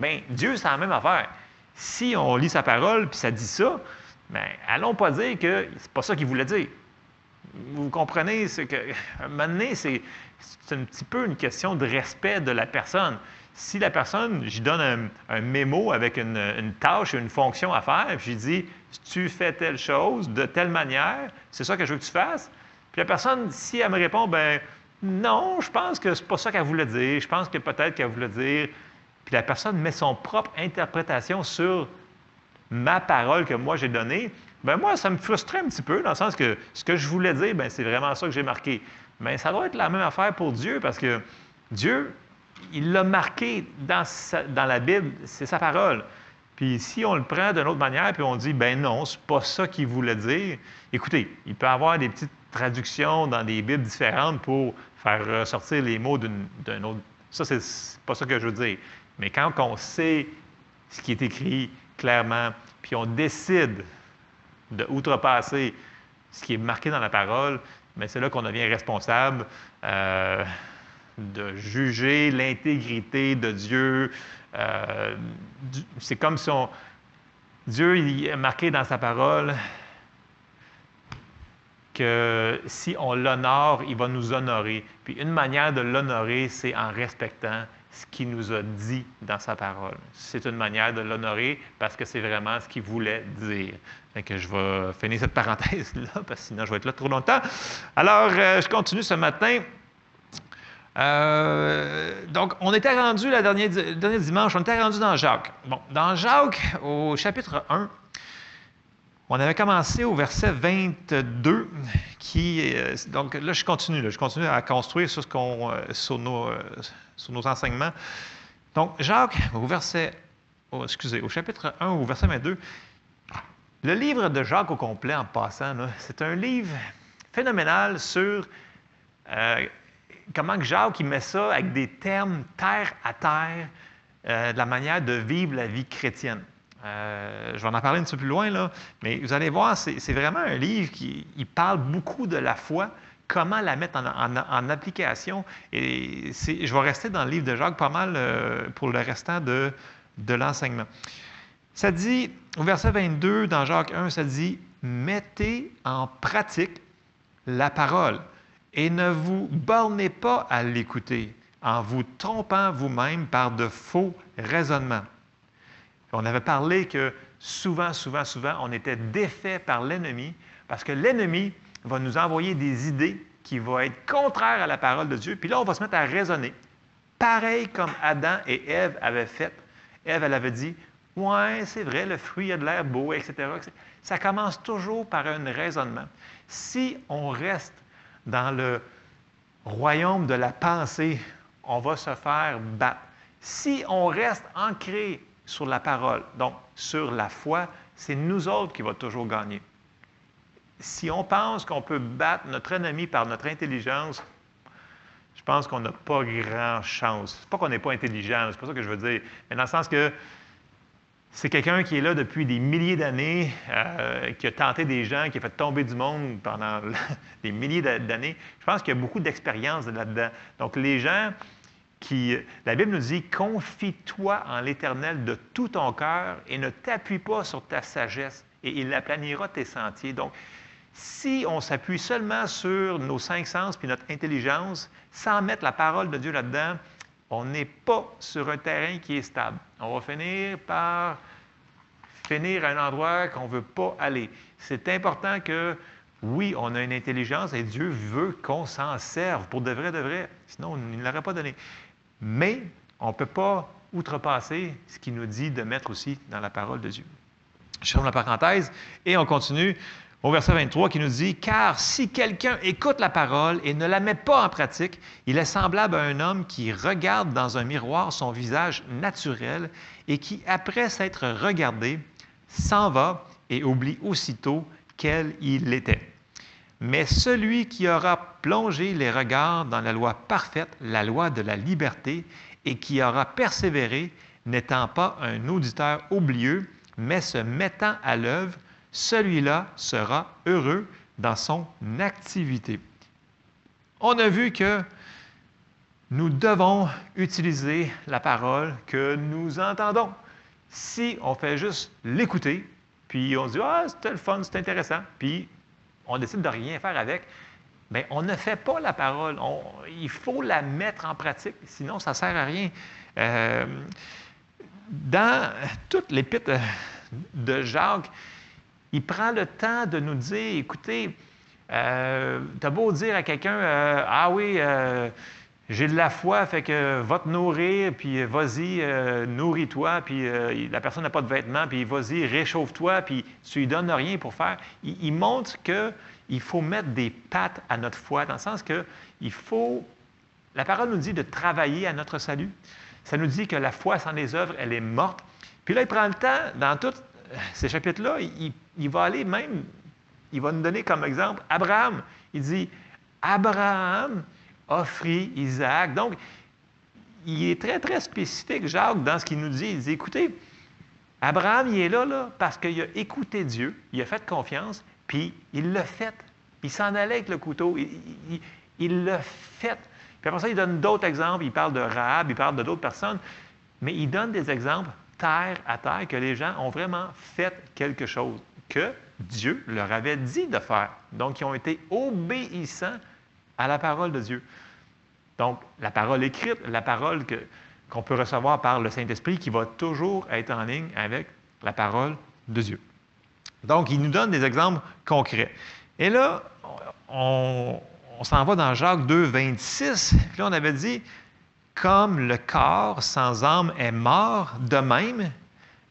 Bien, Dieu, c'est la même affaire si on lit sa parole puis ça dit ça, bien, allons pas dire que c'est pas ça qu'il voulait dire. Vous comprenez, c'est que un moment donné, c'est, un petit peu une question de respect de la personne. Si la personne, je donne un, mémo avec une, une, tâche, une fonction à faire, puis je dis tu fais telle chose de telle manière, c'est ça que je veux que tu fasses. Puis la personne, si elle me répond, ben non, je pense que c'est pas ça qu'elle voulait dire. Je pense que peut-être qu'elle voulait dire puis la personne met son propre interprétation sur ma parole que moi j'ai donnée, Ben moi, ça me frustrait un petit peu, dans le sens que ce que je voulais dire, ben, c'est vraiment ça que j'ai marqué. Mais ça doit être la même affaire pour Dieu, parce que Dieu, il l'a marqué dans, dans la Bible, c'est sa parole. Puis si on le prend d'une autre manière, puis on dit, ben non, c'est pas ça qu'il voulait dire. Écoutez, il peut y avoir des petites traductions dans des Bibles différentes pour faire ressortir les mots d'un autre. Ça, c'est pas ça que je veux dire. Mais quand on sait ce qui est écrit clairement, puis on décide de outrepasser ce qui est marqué dans la parole, mais c'est là qu'on devient responsable euh, de juger l'intégrité de Dieu. Euh, c'est comme si on, Dieu il est marqué dans sa parole que si on l'honore, il va nous honorer. Puis une manière de l'honorer, c'est en respectant ce qu'il nous a dit dans sa parole. C'est une manière de l'honorer parce que c'est vraiment ce qu'il voulait dire. que je vais finir cette parenthèse-là, parce que sinon je vais être là trop longtemps. Alors, euh, je continue ce matin. Euh, donc, on était rendu, le dernier, dernier dimanche, on était rendu dans Jacques. Bon, dans Jacques, au chapitre 1, on avait commencé au verset 22, qui, euh, donc là, je continue, je continue à construire sur, ce qu'on, sur nos, sur nos enseignements. Donc, Jacques, au verset, oh, excusez, au chapitre 1, au verset 22, le livre de Jacques au complet, en passant, c'est un livre phénoménal sur euh, comment Jacques il met ça avec des termes terre à terre, euh, de la manière de vivre la vie chrétienne. Euh, je vais en parler un petit peu plus loin, là, mais vous allez voir, c'est vraiment un livre qui parle beaucoup de la foi, comment la mettre en, application. Et je vais rester dans le livre de Jacques pas mal euh, pour le restant de, de l'enseignement. Ça dit, au verset 22 dans Jacques 1, ça dit, mettez en pratique la parole et ne vous bornez pas à l'écouter en vous trompant vous-même par de faux raisonnements. On avait parlé que souvent, souvent, souvent, on était défait par l'ennemi parce que l'ennemi va nous envoyer des idées qui vont être contraires à la parole de Dieu. Puis là, on va se mettre à raisonner. Pareil comme Adam et Ève avaient fait. Ève, elle avait dit Ouais, c'est vrai, le fruit a de l'air beau, etc., Ça commence toujours par un raisonnement. Si on reste dans le royaume de la pensée, on va se faire battre. Si on reste ancré sur la parole, donc sur la foi, c'est nous autres qui va toujours gagner si on pense qu'on peut battre notre ennemi par notre intelligence, je pense qu'on n'a pas grand chance. C'est pas qu'on n'est pas intelligent, c'est pas ça que je veux dire, mais dans le sens que c'est quelqu'un qui est là depuis des milliers d'années, euh, qui a tenté des gens, qui a fait tomber du monde pendant des milliers d'années. Je pense qu'il y a beaucoup d'expérience là-dedans. Donc, les gens qui. La Bible nous dit Confie-toi en l'Éternel de tout ton cœur et ne t'appuie pas sur ta sagesse, et il aplanira tes sentiers. Donc, si on s'appuie seulement sur nos cinq sens puis notre intelligence, sans mettre la parole de Dieu là-dedans, on n'est pas sur un terrain qui est stable. On va finir par finir à un endroit qu'on ne veut pas aller. C'est important que, oui, on a une intelligence et Dieu veut qu'on s'en serve pour de vrai, de vrai. Sinon, il ne l'aurait pas donné. Mais on ne peut pas outrepasser ce qu'il nous dit de mettre aussi dans la parole de Dieu. Je ferme la parenthèse et on continue au verset 23 qui nous dit, Car si quelqu'un écoute la parole et ne la met pas en pratique, il est semblable à un homme qui regarde dans un miroir son visage naturel et qui, après s'être regardé, s'en va et oublie aussitôt quel il était. Mais celui qui aura plongé les regards dans la loi parfaite, la loi de la liberté, et qui aura persévéré, n'étant pas un auditeur oublieux, mais se mettant à l'œuvre, celui-là sera heureux dans son activité. On a vu que nous devons utiliser la parole que nous entendons. Si on fait juste l'écouter, puis on se dit Ah, c'était le fun, c'est intéressant, puis on décide de rien faire avec, bien, on ne fait pas la parole. il faut la mettre en pratique, sinon ça ne sert à rien. Euh, dans toute l'épître de Jacques, il prend le temps de nous dire, écoutez, euh, tu as beau dire à quelqu'un, euh, ah oui, euh, j'ai de la foi, fait que va te nourrir, puis vas-y, euh, nourris-toi, puis la personne n'a pas de vêtements, puis vas-y, réchauffe-toi, puis tu lui donnes rien pour faire. Il, montre qu'il faut mettre des pattes à notre foi, dans le sens que il faut. La parole nous dit de travailler à notre salut. Ça nous dit que la foi sans les œuvres, elle est morte. Puis là, il prend le temps, dans tous ces chapitres-là, il, il va aller même, il va nous donner comme exemple Abraham. Il dit Abraham offrit Isaac. Donc, il est très, très spécifique, Jacques, dans ce qu'il nous dit. Il dit, écoutez, Abraham, il est là, là parce qu'il a écouté Dieu, il a fait confiance, puis il l'a fait. Il s'en allait avec le couteau, il l'a fait. Puis après ça, il donne d'autres exemples. Il parle de Rahab, il parle de d'autres personnes, mais il donne des exemples terre à terre que les gens ont vraiment fait quelque chose que Dieu leur avait dit de faire. Donc, ils ont été obéissants à la parole de Dieu. Donc, la parole écrite, la parole qu'on peut recevoir par le Saint-Esprit qui va toujours être en ligne avec la parole de Dieu. Donc, il nous donne des exemples concrets. Et là, on, s'en va dans Jacques 2, 26. Puis là, on avait dit, comme le corps sans âme est mort, de même,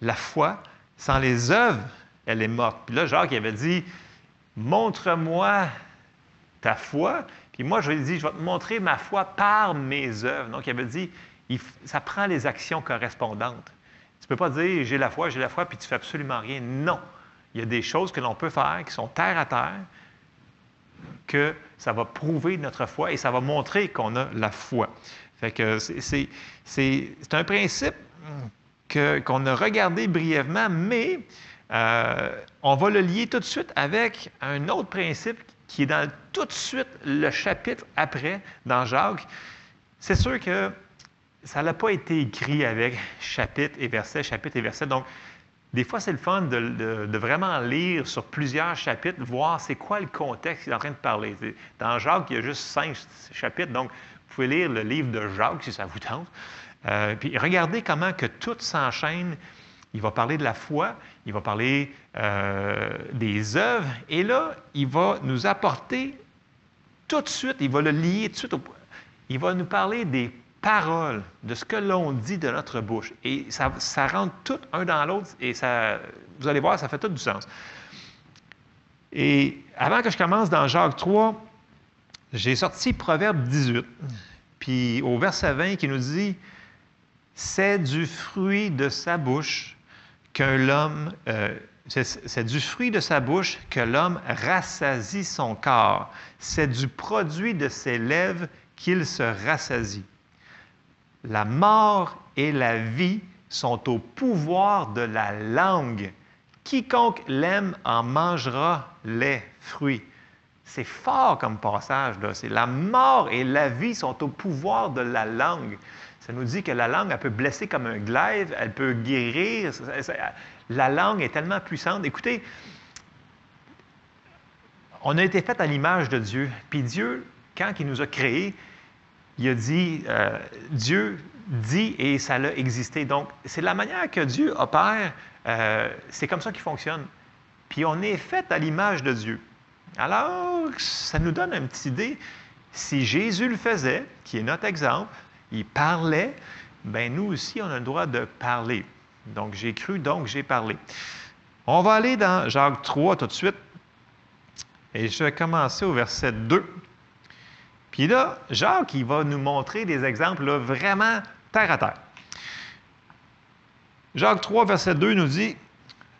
la foi sans les œuvres, elle est morte. Puis là, Jacques avait dit, montre-moi ta foi, puis moi, je lui ai dit, je vais te montrer ma foi par mes œuvres. Donc, il avait dit, ça prend les actions correspondantes. Tu ne peux pas dire, j'ai la foi, j'ai la foi, puis tu fais absolument rien. Non. Il y a des choses que l'on peut faire qui sont terre à terre, que ça va prouver notre foi et ça va montrer qu'on a la foi. Fait que c'est un principe qu'on a regardé brièvement, mais euh, on va le lier tout de suite avec un autre principe qui est dans tout de suite le chapitre après, dans Jacques, c'est sûr que ça n'a pas été écrit avec chapitre et verset, chapitre et verset. Donc, des fois, c'est le fun de, vraiment lire sur plusieurs chapitres, voir c'est quoi le contexte qu'il est en train de parler. Dans Jacques, il y a juste cinq chapitres, donc vous pouvez lire le livre de Jacques si ça vous tente. Euh, puis regardez comment que tout s'enchaîne il va parler de la foi, il va parler euh, des œuvres, et là, il va nous apporter tout de suite, il va le lier tout de suite, il va nous parler des paroles, de ce que l'on dit de notre bouche. Et ça, ça rentre tout un dans l'autre, et ça, vous allez voir, ça fait tout du sens. Et avant que je commence dans Jacques 3, j'ai sorti Proverbe 18, puis au verset 20 qui nous dit, c'est du fruit de sa bouche qu'un l'homme, euh, c'est du fruit de sa bouche que l'homme rassasie son corps. C'est du produit de ses lèvres qu'il se rassasie. La mort et la vie sont au pouvoir de la langue. Quiconque l'aime en mangera les fruits. C'est fort comme passage. Là. C'est la mort et la vie sont au pouvoir de la langue. Ça nous dit que la langue, elle peut blesser comme un glaive, elle peut guérir. La langue est tellement puissante. Écoutez, on a été fait à l'image de Dieu. Puis Dieu, quand il nous a créés, il a dit, euh, Dieu dit et ça a existé. Donc, c'est la manière que Dieu opère, euh, c'est comme ça qu'il fonctionne. Puis on est fait à l'image de Dieu. Alors, ça nous donne une petite idée. Si Jésus le faisait, qui est notre exemple, il parlait, ben nous aussi, on a le droit de parler. Donc, j'ai cru, donc j'ai parlé. On va aller dans Jacques 3 tout de suite. Et je vais commencer au verset 2. Puis là, Jacques, il va nous montrer des exemples vraiment terre à terre. Jacques 3, verset 2 nous dit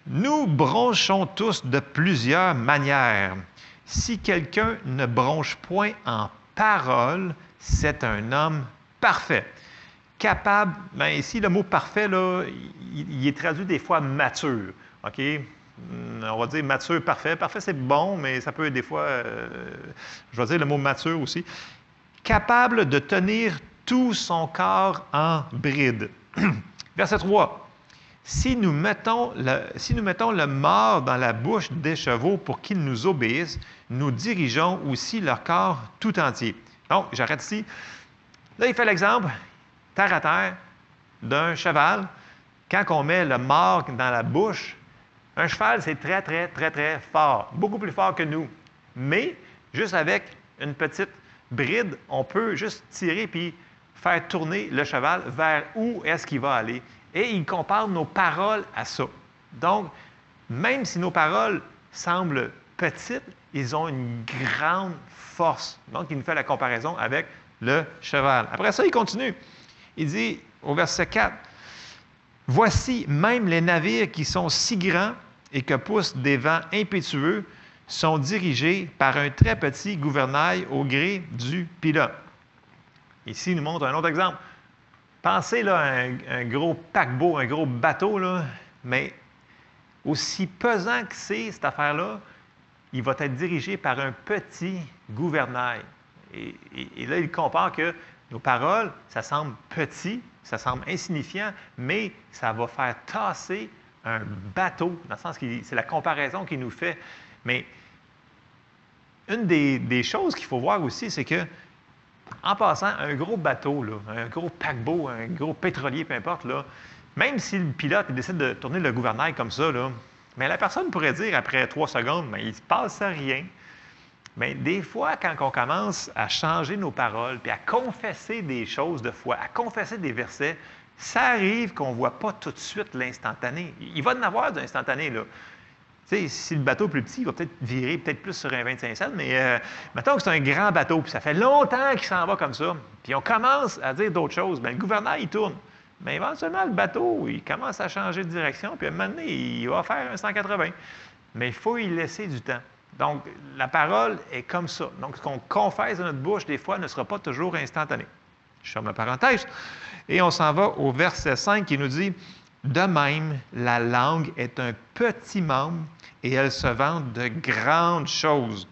Nous bronchons tous de plusieurs manières. Si quelqu'un ne bronche point en parole, c'est un homme parfait. Capable, bien ici, le mot parfait, là, il, est traduit des fois mature. OK? Hmm, on va dire mature, parfait. Parfait, c'est bon, mais ça peut être des fois, euh, je vais dire le mot mature aussi. Capable de tenir tout son corps en bride. Verset 3. Si nous, mettons le, mort dans la bouche des chevaux pour qu'ils nous obéissent, nous dirigeons aussi leur corps tout entier. Donc, j'arrête ici. Là, il fait l'exemple, terre à terre, d'un cheval. Quand on met le mort dans la bouche, un cheval, c'est très, très, très, très fort, beaucoup plus fort que nous. Mais juste avec une petite bride, on peut juste tirer puis faire tourner le cheval vers où est-ce qu'il va aller. Et il compare nos paroles à ça. Donc, même si nos paroles semblent petites, ils ont une grande force. Donc, il nous fait la comparaison avec le cheval. Après ça, il continue. Il dit au verset 4, Voici, même les navires qui sont si grands et que poussent des vents impétueux sont dirigés par un très petit gouvernail au gré du pilote. Ici, il nous montre un autre exemple. Pensez à un, gros paquebot, un gros bateau, mais aussi pesant que c'est cette affaire-là, il va être dirigé par un petit gouvernail. Et, et, là, il compare que nos paroles, ça semble petit, ça semble insignifiant, mais ça va faire tasser un bateau, dans le sens que c'est la comparaison qu'il nous fait. Mais une des, choses qu'il faut voir aussi, c'est que, en passant, un gros bateau, un gros paquebot, un gros pétrolier, peu importe, même si le pilote décide de tourner le gouvernail comme ça, là, mais la personne pourrait dire après trois secondes, mais il ne se passe rien. Mais des fois, quand on commence à changer nos paroles, puis à confesser des choses de foi, à confesser des versets, ça arrive qu'on ne voit pas tout de suite l'instantané. Il va en avoir d'instantané, là. Tu sais, si le bateau est plus petit, il va peut-être virer peut-être plus sur un 25 cents, mais euh, mettons que c'est un grand bateau, puis ça fait longtemps qu'il s'en va comme ça, puis on commence à dire d'autres choses, bien, le gouvernail, il tourne. Mais éventuellement, le bateau, il commence à changer de direction, puis à un moment donné, il va faire un 180. Mais il faut y laisser du temps. Donc, la parole est comme ça. Donc, ce qu'on confesse dans notre bouche, des fois, ne sera pas toujours instantané. Je ferme la parenthèse. Et on s'en va au verset 5 qui nous dit De même, la langue est un petit membre et elle se vante de grandes choses.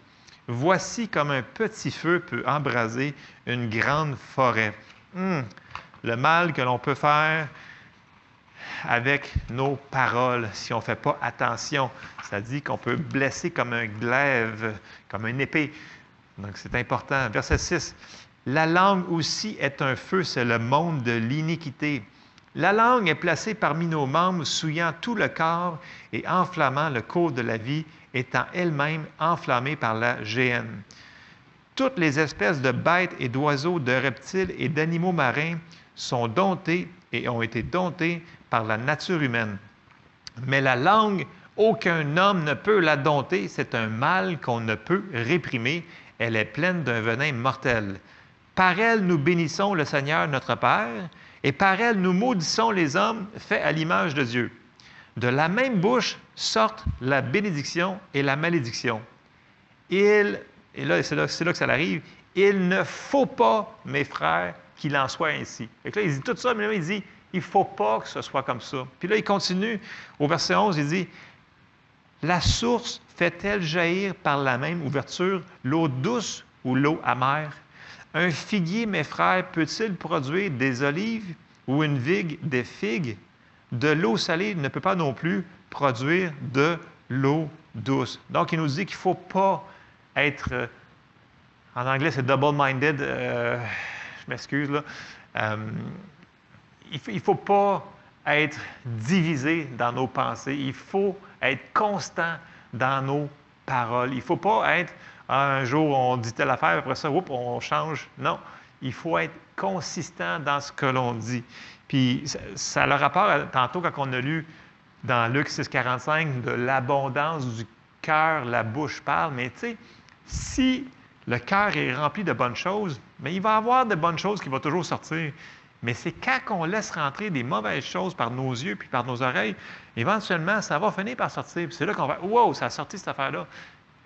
Voici comme un petit feu peut embraser une grande forêt. Hmm. Le mal que l'on peut faire avec nos paroles si on ne fait pas attention. Ça dit qu'on peut blesser comme un glaive, comme une épée. Donc c'est important. Verset 6. La langue aussi est un feu, c'est le monde de l'iniquité. La langue est placée parmi nos membres, souillant tout le corps et enflammant le cours de la vie, étant elle-même enflammée par la géhenne. Toutes les espèces de bêtes et d'oiseaux, de reptiles et d'animaux marins sont domptés et ont été domptés par la nature humaine. Mais la langue, aucun homme ne peut la dompter, c'est un mal qu'on ne peut réprimer, elle est pleine d'un venin mortel. Par elle, nous bénissons le Seigneur notre Père, et par elle, nous maudissons les hommes faits à l'image de Dieu. De la même bouche sortent la bénédiction et la malédiction. Il, et là, c'est là, que ça arrive, il ne faut pas, mes frères, qu'il en soit ainsi. Et là, il dit tout ça, mais là, il dit, il ne faut pas que ce soit comme ça. Puis là, il continue au verset 11, il dit, La source fait-elle jaillir par la même ouverture l'eau douce ou l'eau amère? Un figuier, mes frères, peut-il produire des olives ou une vigue des figues? De l'eau salée ne peut pas non plus produire de l'eau douce. Donc, il nous dit qu'il ne faut pas être, euh, en anglais c'est double-minded, euh, je m'excuse là, euh, il ne faut pas être divisé dans nos pensées. Il faut être constant dans nos paroles. Il ne faut pas être un jour on dit telle affaire, après ça, on change. Non, il faut être consistant dans ce que l'on dit. Puis ça, a le rapport, tantôt quand on a lu dans Luc 6,45 de l'abondance du cœur, la bouche parle. Mais tu sais, si le cœur est rempli de bonnes choses, mais il va y avoir de bonnes choses qui vont toujours sortir. Mais c'est quand on laisse rentrer des mauvaises choses par nos yeux puis par nos oreilles, éventuellement, ça va finir par sortir. c'est là qu'on va, wow, ça a sorti cette affaire-là.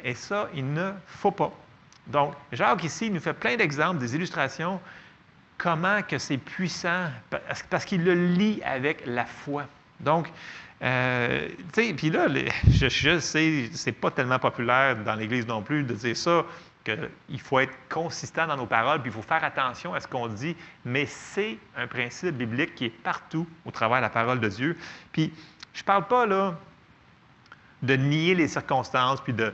Et ça, il ne faut pas. Donc, Jacques ici, nous fait plein d'exemples, des illustrations, comment que c'est puissant, parce qu'il le lit avec la foi. Donc, euh, tu sais, puis là, je, je sais, c'est pas tellement populaire dans l'Église non plus de dire ça, qu'il faut être consistant dans nos paroles, puis il faut faire attention à ce qu'on dit, mais c'est un principe biblique qui est partout au travers de la parole de Dieu. Puis, je parle pas là de nier les circonstances, puis de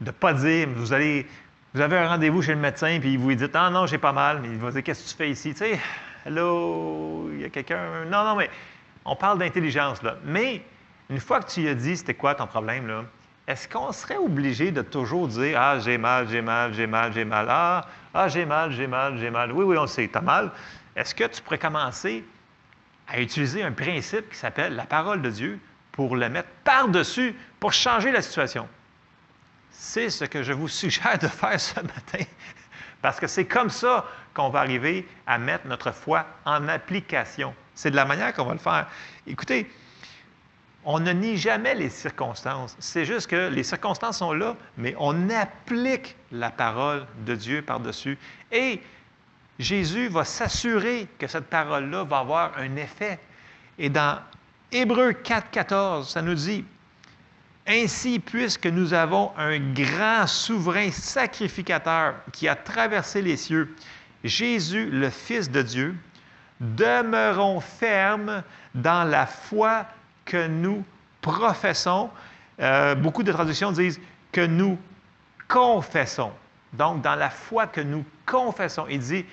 ne pas dire, vous allez, vous avez un rendez-vous chez le médecin, puis vous lui dites, ah non, j'ai pas mal, mais il va dire, qu'est-ce que tu fais ici? Tu sais, hello, il y a quelqu'un. Non, non, mais on parle d'intelligence, là. Mais une fois que tu lui as dit c'était quoi ton problème, là, est-ce qu'on serait obligé de toujours dire Ah, j'ai mal, j'ai mal, j'ai mal, j'ai mal, ah, ah j'ai mal, j'ai mal, j'ai mal. Oui, oui, on sait, tu as mal. Est-ce que tu pourrais commencer à utiliser un principe qui s'appelle la parole de Dieu pour le mettre par-dessus, pour changer la situation? C'est ce que je vous suggère de faire ce matin. Parce que c'est comme ça qu'on va arriver à mettre notre foi en application. C'est de la manière qu'on va le faire. Écoutez, on ne nie jamais les circonstances. C'est juste que les circonstances sont là, mais on applique la parole de Dieu par-dessus. Et Jésus va s'assurer que cette parole-là va avoir un effet. Et dans Hébreu 4, 14, ça nous dit Ainsi, puisque nous avons un grand souverain sacrificateur qui a traversé les cieux, Jésus, le Fils de Dieu, demeurons fermes dans la foi que nous professons. Euh, beaucoup de traductions disent que nous confessons. Donc, dans la foi que nous confessons, il dit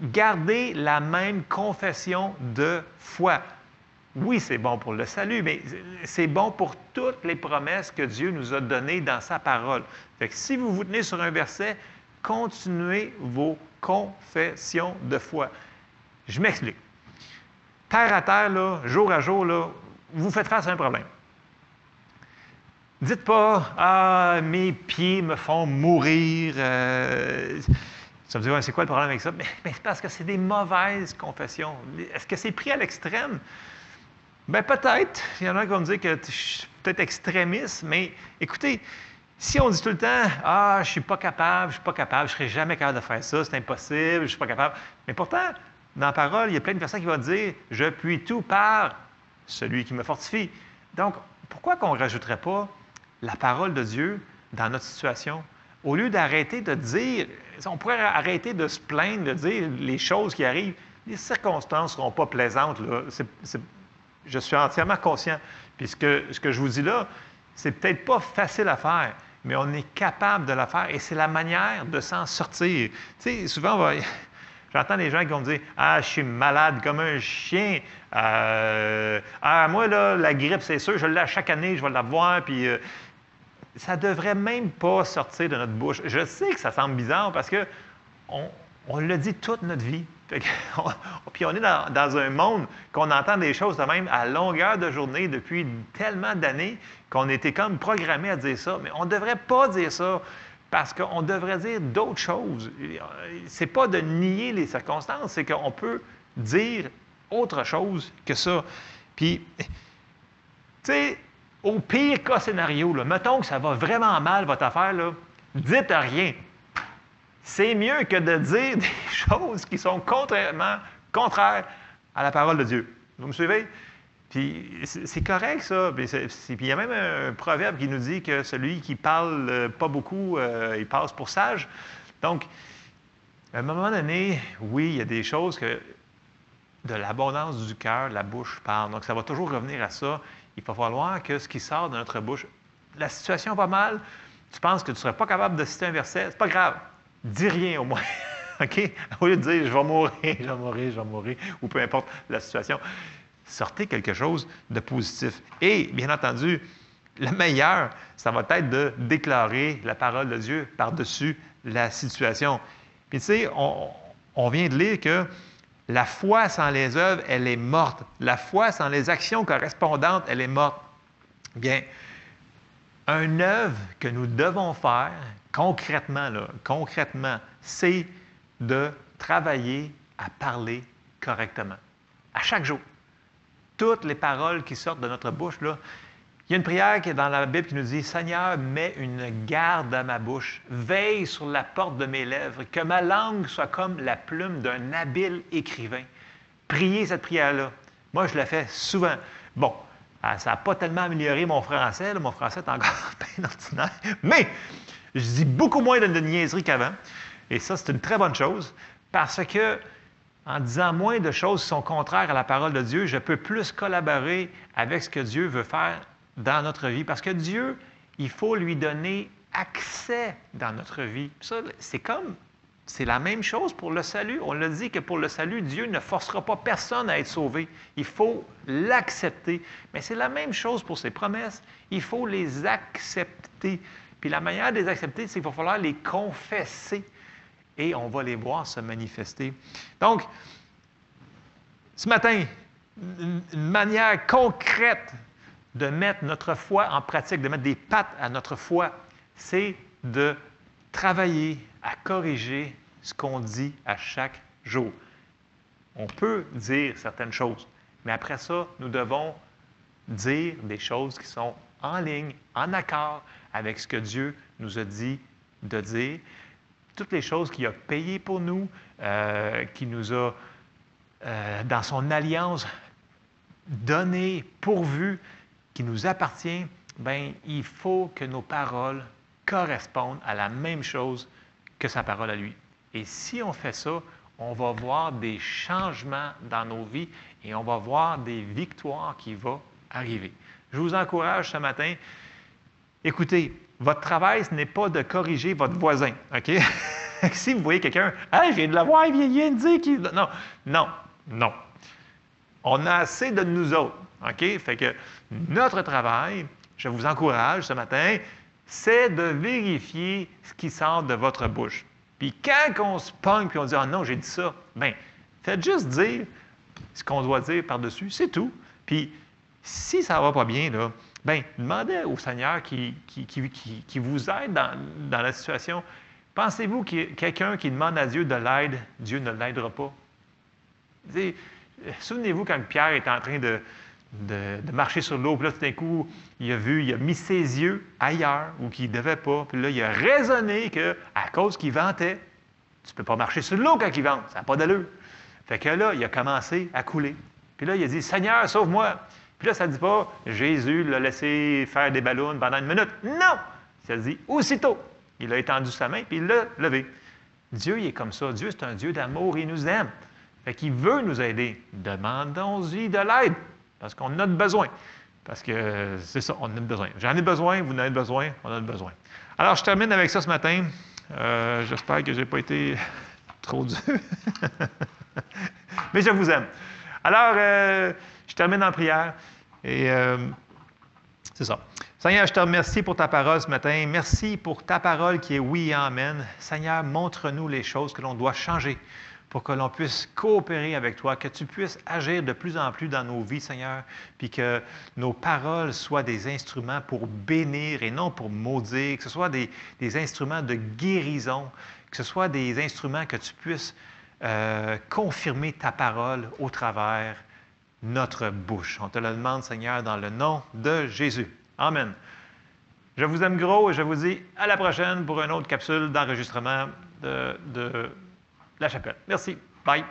gardez la même confession de foi. Oui, c'est bon pour le salut, mais c'est bon pour toutes les promesses que Dieu nous a données dans sa parole. Fait si vous vous tenez sur un verset, continuez vos confessions de foi. Je m'explique. Terre à terre, jour à jour, vous faites face à un problème. Dites pas Ah, mes pieds me font mourir. Euh, ça me dit, c'est quoi le problème avec ça? Mais, c'est parce que c'est des mauvaises confessions. Est-ce que c'est pris à l'extrême? Bien, peut-être. Il y en a qui vont me dire que je suis peut-être extrémiste, mais écoutez, si on dit tout le temps Ah, je ne suis pas capable, je ne suis pas capable, je serai jamais capable de faire ça, c'est impossible, je ne suis pas capable. Mais pourtant, dans la parole, il y a plein de personnes qui vont dire Je puis tout par celui qui me fortifie. Donc, pourquoi qu'on ne rajouterait pas la parole de Dieu dans notre situation? Au lieu d'arrêter de dire, on pourrait arrêter de se plaindre, de dire les choses qui arrivent. Les circonstances ne seront pas plaisantes. Là. Je suis entièrement conscient. Puis ce que, je vous dis là, c'est peut-être pas facile à faire, mais on est capable de la faire et c'est la manière de s'en sortir. Tu sais, souvent, j'entends des gens qui vont me dire Ah, je suis malade comme un chien. Euh, ah, moi, là, la grippe, c'est sûr, je l'ai chaque année, je vais l'avoir. Puis. Euh, ça ne devrait même pas sortir de notre bouche. Je sais que ça semble bizarre parce que on, le dit toute notre vie. Puis on est dans, un monde qu'on entend des choses de même à longueur de journée depuis tellement d'années qu'on était comme programmé à dire ça. Mais on ne devrait pas dire ça parce qu'on devrait dire d'autres choses. Ce n'est pas de nier les circonstances, c'est qu'on peut dire autre chose que ça. Puis, tu sais, au pire cas scénario, mettons que ça va vraiment mal, votre affaire, là, dites rien. C'est mieux que de dire des choses qui sont contrairement, contraires à la parole de Dieu. Vous me suivez? Puis c'est correct, ça. Puis il y a même un proverbe qui nous dit que celui qui parle euh, pas beaucoup, euh, il passe pour sage. Donc, à un moment donné, oui, il y a des choses que de l'abondance du cœur, la bouche parle. Donc, ça va toujours revenir à ça il va falloir que ce qui sort de notre bouche, la situation va mal, tu penses que tu ne serais pas capable de citer un verset, c'est pas grave, dis rien au moins. OK? Au lieu de dire je vais mourir, je vais mourir, je vais mourir, ou peu importe la situation, sortez quelque chose de positif. Et, bien entendu, le meilleur, ça va être de déclarer la parole de Dieu par-dessus la situation. Puis, tu sais, on, on vient de lire que la foi sans les œuvres, elle est morte. La foi sans les actions correspondantes, elle est morte. Bien, un œuvre que nous devons faire concrètement, concrètement, c'est de travailler à parler correctement. À chaque jour. Toutes les paroles qui sortent de notre bouche, là, il y a une prière qui est dans la Bible qui nous dit Seigneur, mets une garde à ma bouche, veille sur la porte de mes lèvres, que ma langue soit comme la plume d'un habile écrivain. Priez cette prière-là. Moi, je la fais souvent. Bon, ah, ça n'a pas tellement amélioré mon français. Mon français est encore bien ordinaire. Mais je dis beaucoup moins de, niaiseries qu'avant. Et ça, c'est une très bonne chose parce que en disant moins de choses qui sont contraires à la parole de Dieu, je peux plus collaborer avec ce que Dieu veut faire dans notre vie. Parce que Dieu, il faut lui donner accès dans notre vie. Ça, c'est comme c'est la même chose pour le salut. On l'a dit que pour le salut, Dieu ne forcera pas personne à être sauvé. Il faut l'accepter. Mais c'est la même chose pour ses promesses. Il faut les accepter. Puis la manière de les accepter, c'est qu'il va falloir les confesser. Et on va les voir se manifester. Donc, ce matin, une manière concrète de mettre notre foi en pratique, de mettre des pattes à notre foi, c'est de travailler à corriger ce qu'on dit à chaque jour. On peut dire certaines choses, mais après ça, nous devons dire des choses qui sont en ligne, en accord avec ce que Dieu nous a dit de dire. Toutes les choses qu'il a payées pour nous, euh, qui nous a, euh, dans son alliance, données, pourvues, qui nous appartient, ben, il faut que nos paroles correspondent à la même chose que sa parole à lui. Et si on fait ça, on va voir des changements dans nos vies et on va voir des victoires qui vont arriver. Je vous encourage ce matin, écoutez, votre travail, ce n'est pas de corriger votre voisin, OK? si vous voyez quelqu'un, je viens de la voir, il vient de dire qu'il. Non, non, non. On a assez de nous autres, OK? Fait que notre travail, je vous encourage ce matin, c'est de vérifier ce qui sort de votre bouche. Puis quand on se pogne puis on dit Ah non, j'ai dit ça, bien, faites juste dire ce qu'on doit dire par-dessus, c'est tout. Puis si ça ne va pas bien, là, bien, demandez au Seigneur qui, qui, vous aide dans, la situation. Pensez-vous a quelqu'un qui demande à Dieu de l'aide, Dieu ne l'aidera pas? Souvenez-vous quand Pierre est en train de, de, marcher sur l'eau. Puis là, tout d'un coup, il a vu, il a mis ses yeux ailleurs où qu'il ne devait pas. Puis là, il a raisonné qu'à cause qu'il ventait, tu ne peux pas marcher sur l'eau quand il vente. Ça n'a pas d'allure. Fait que là, il a commencé à couler. Puis là, il a dit Seigneur, sauve-moi. Puis là, ça ne dit pas Jésus l'a laissé faire des ballons pendant une minute. Non Ça dit aussitôt. Il a étendu sa main, puis il l'a levé. Dieu, il est comme ça. Dieu, c'est un Dieu d'amour, il nous aime. Fait qu'il veut nous aider. Demandons-lui de l'aide. Parce qu'on en a besoin. Parce que c'est ça, on en a besoin. J'en ai besoin, vous en avez besoin, on en a besoin. Alors, je termine avec ça ce matin. Euh, j'espère que je n'ai pas été trop dur. Mais je vous aime. Alors, euh, je termine en prière. Et euh, c'est ça. Seigneur, je te remercie pour ta parole ce matin. Merci pour ta parole qui est oui et amen. Seigneur, montre-nous les choses que l'on doit changer pour que l'on puisse coopérer avec toi, que tu puisses agir de plus en plus dans nos vies, Seigneur, puis que nos paroles soient des instruments pour bénir et non pour maudire, que ce soit des, instruments de guérison, que ce soit des instruments que tu puisses euh, confirmer ta parole au travers notre bouche. On te le demande, Seigneur, dans le nom de Jésus. Amen. Je vous aime gros et je vous dis à la prochaine pour une autre capsule d'enregistrement de, de la chapelle. Merci. Bye.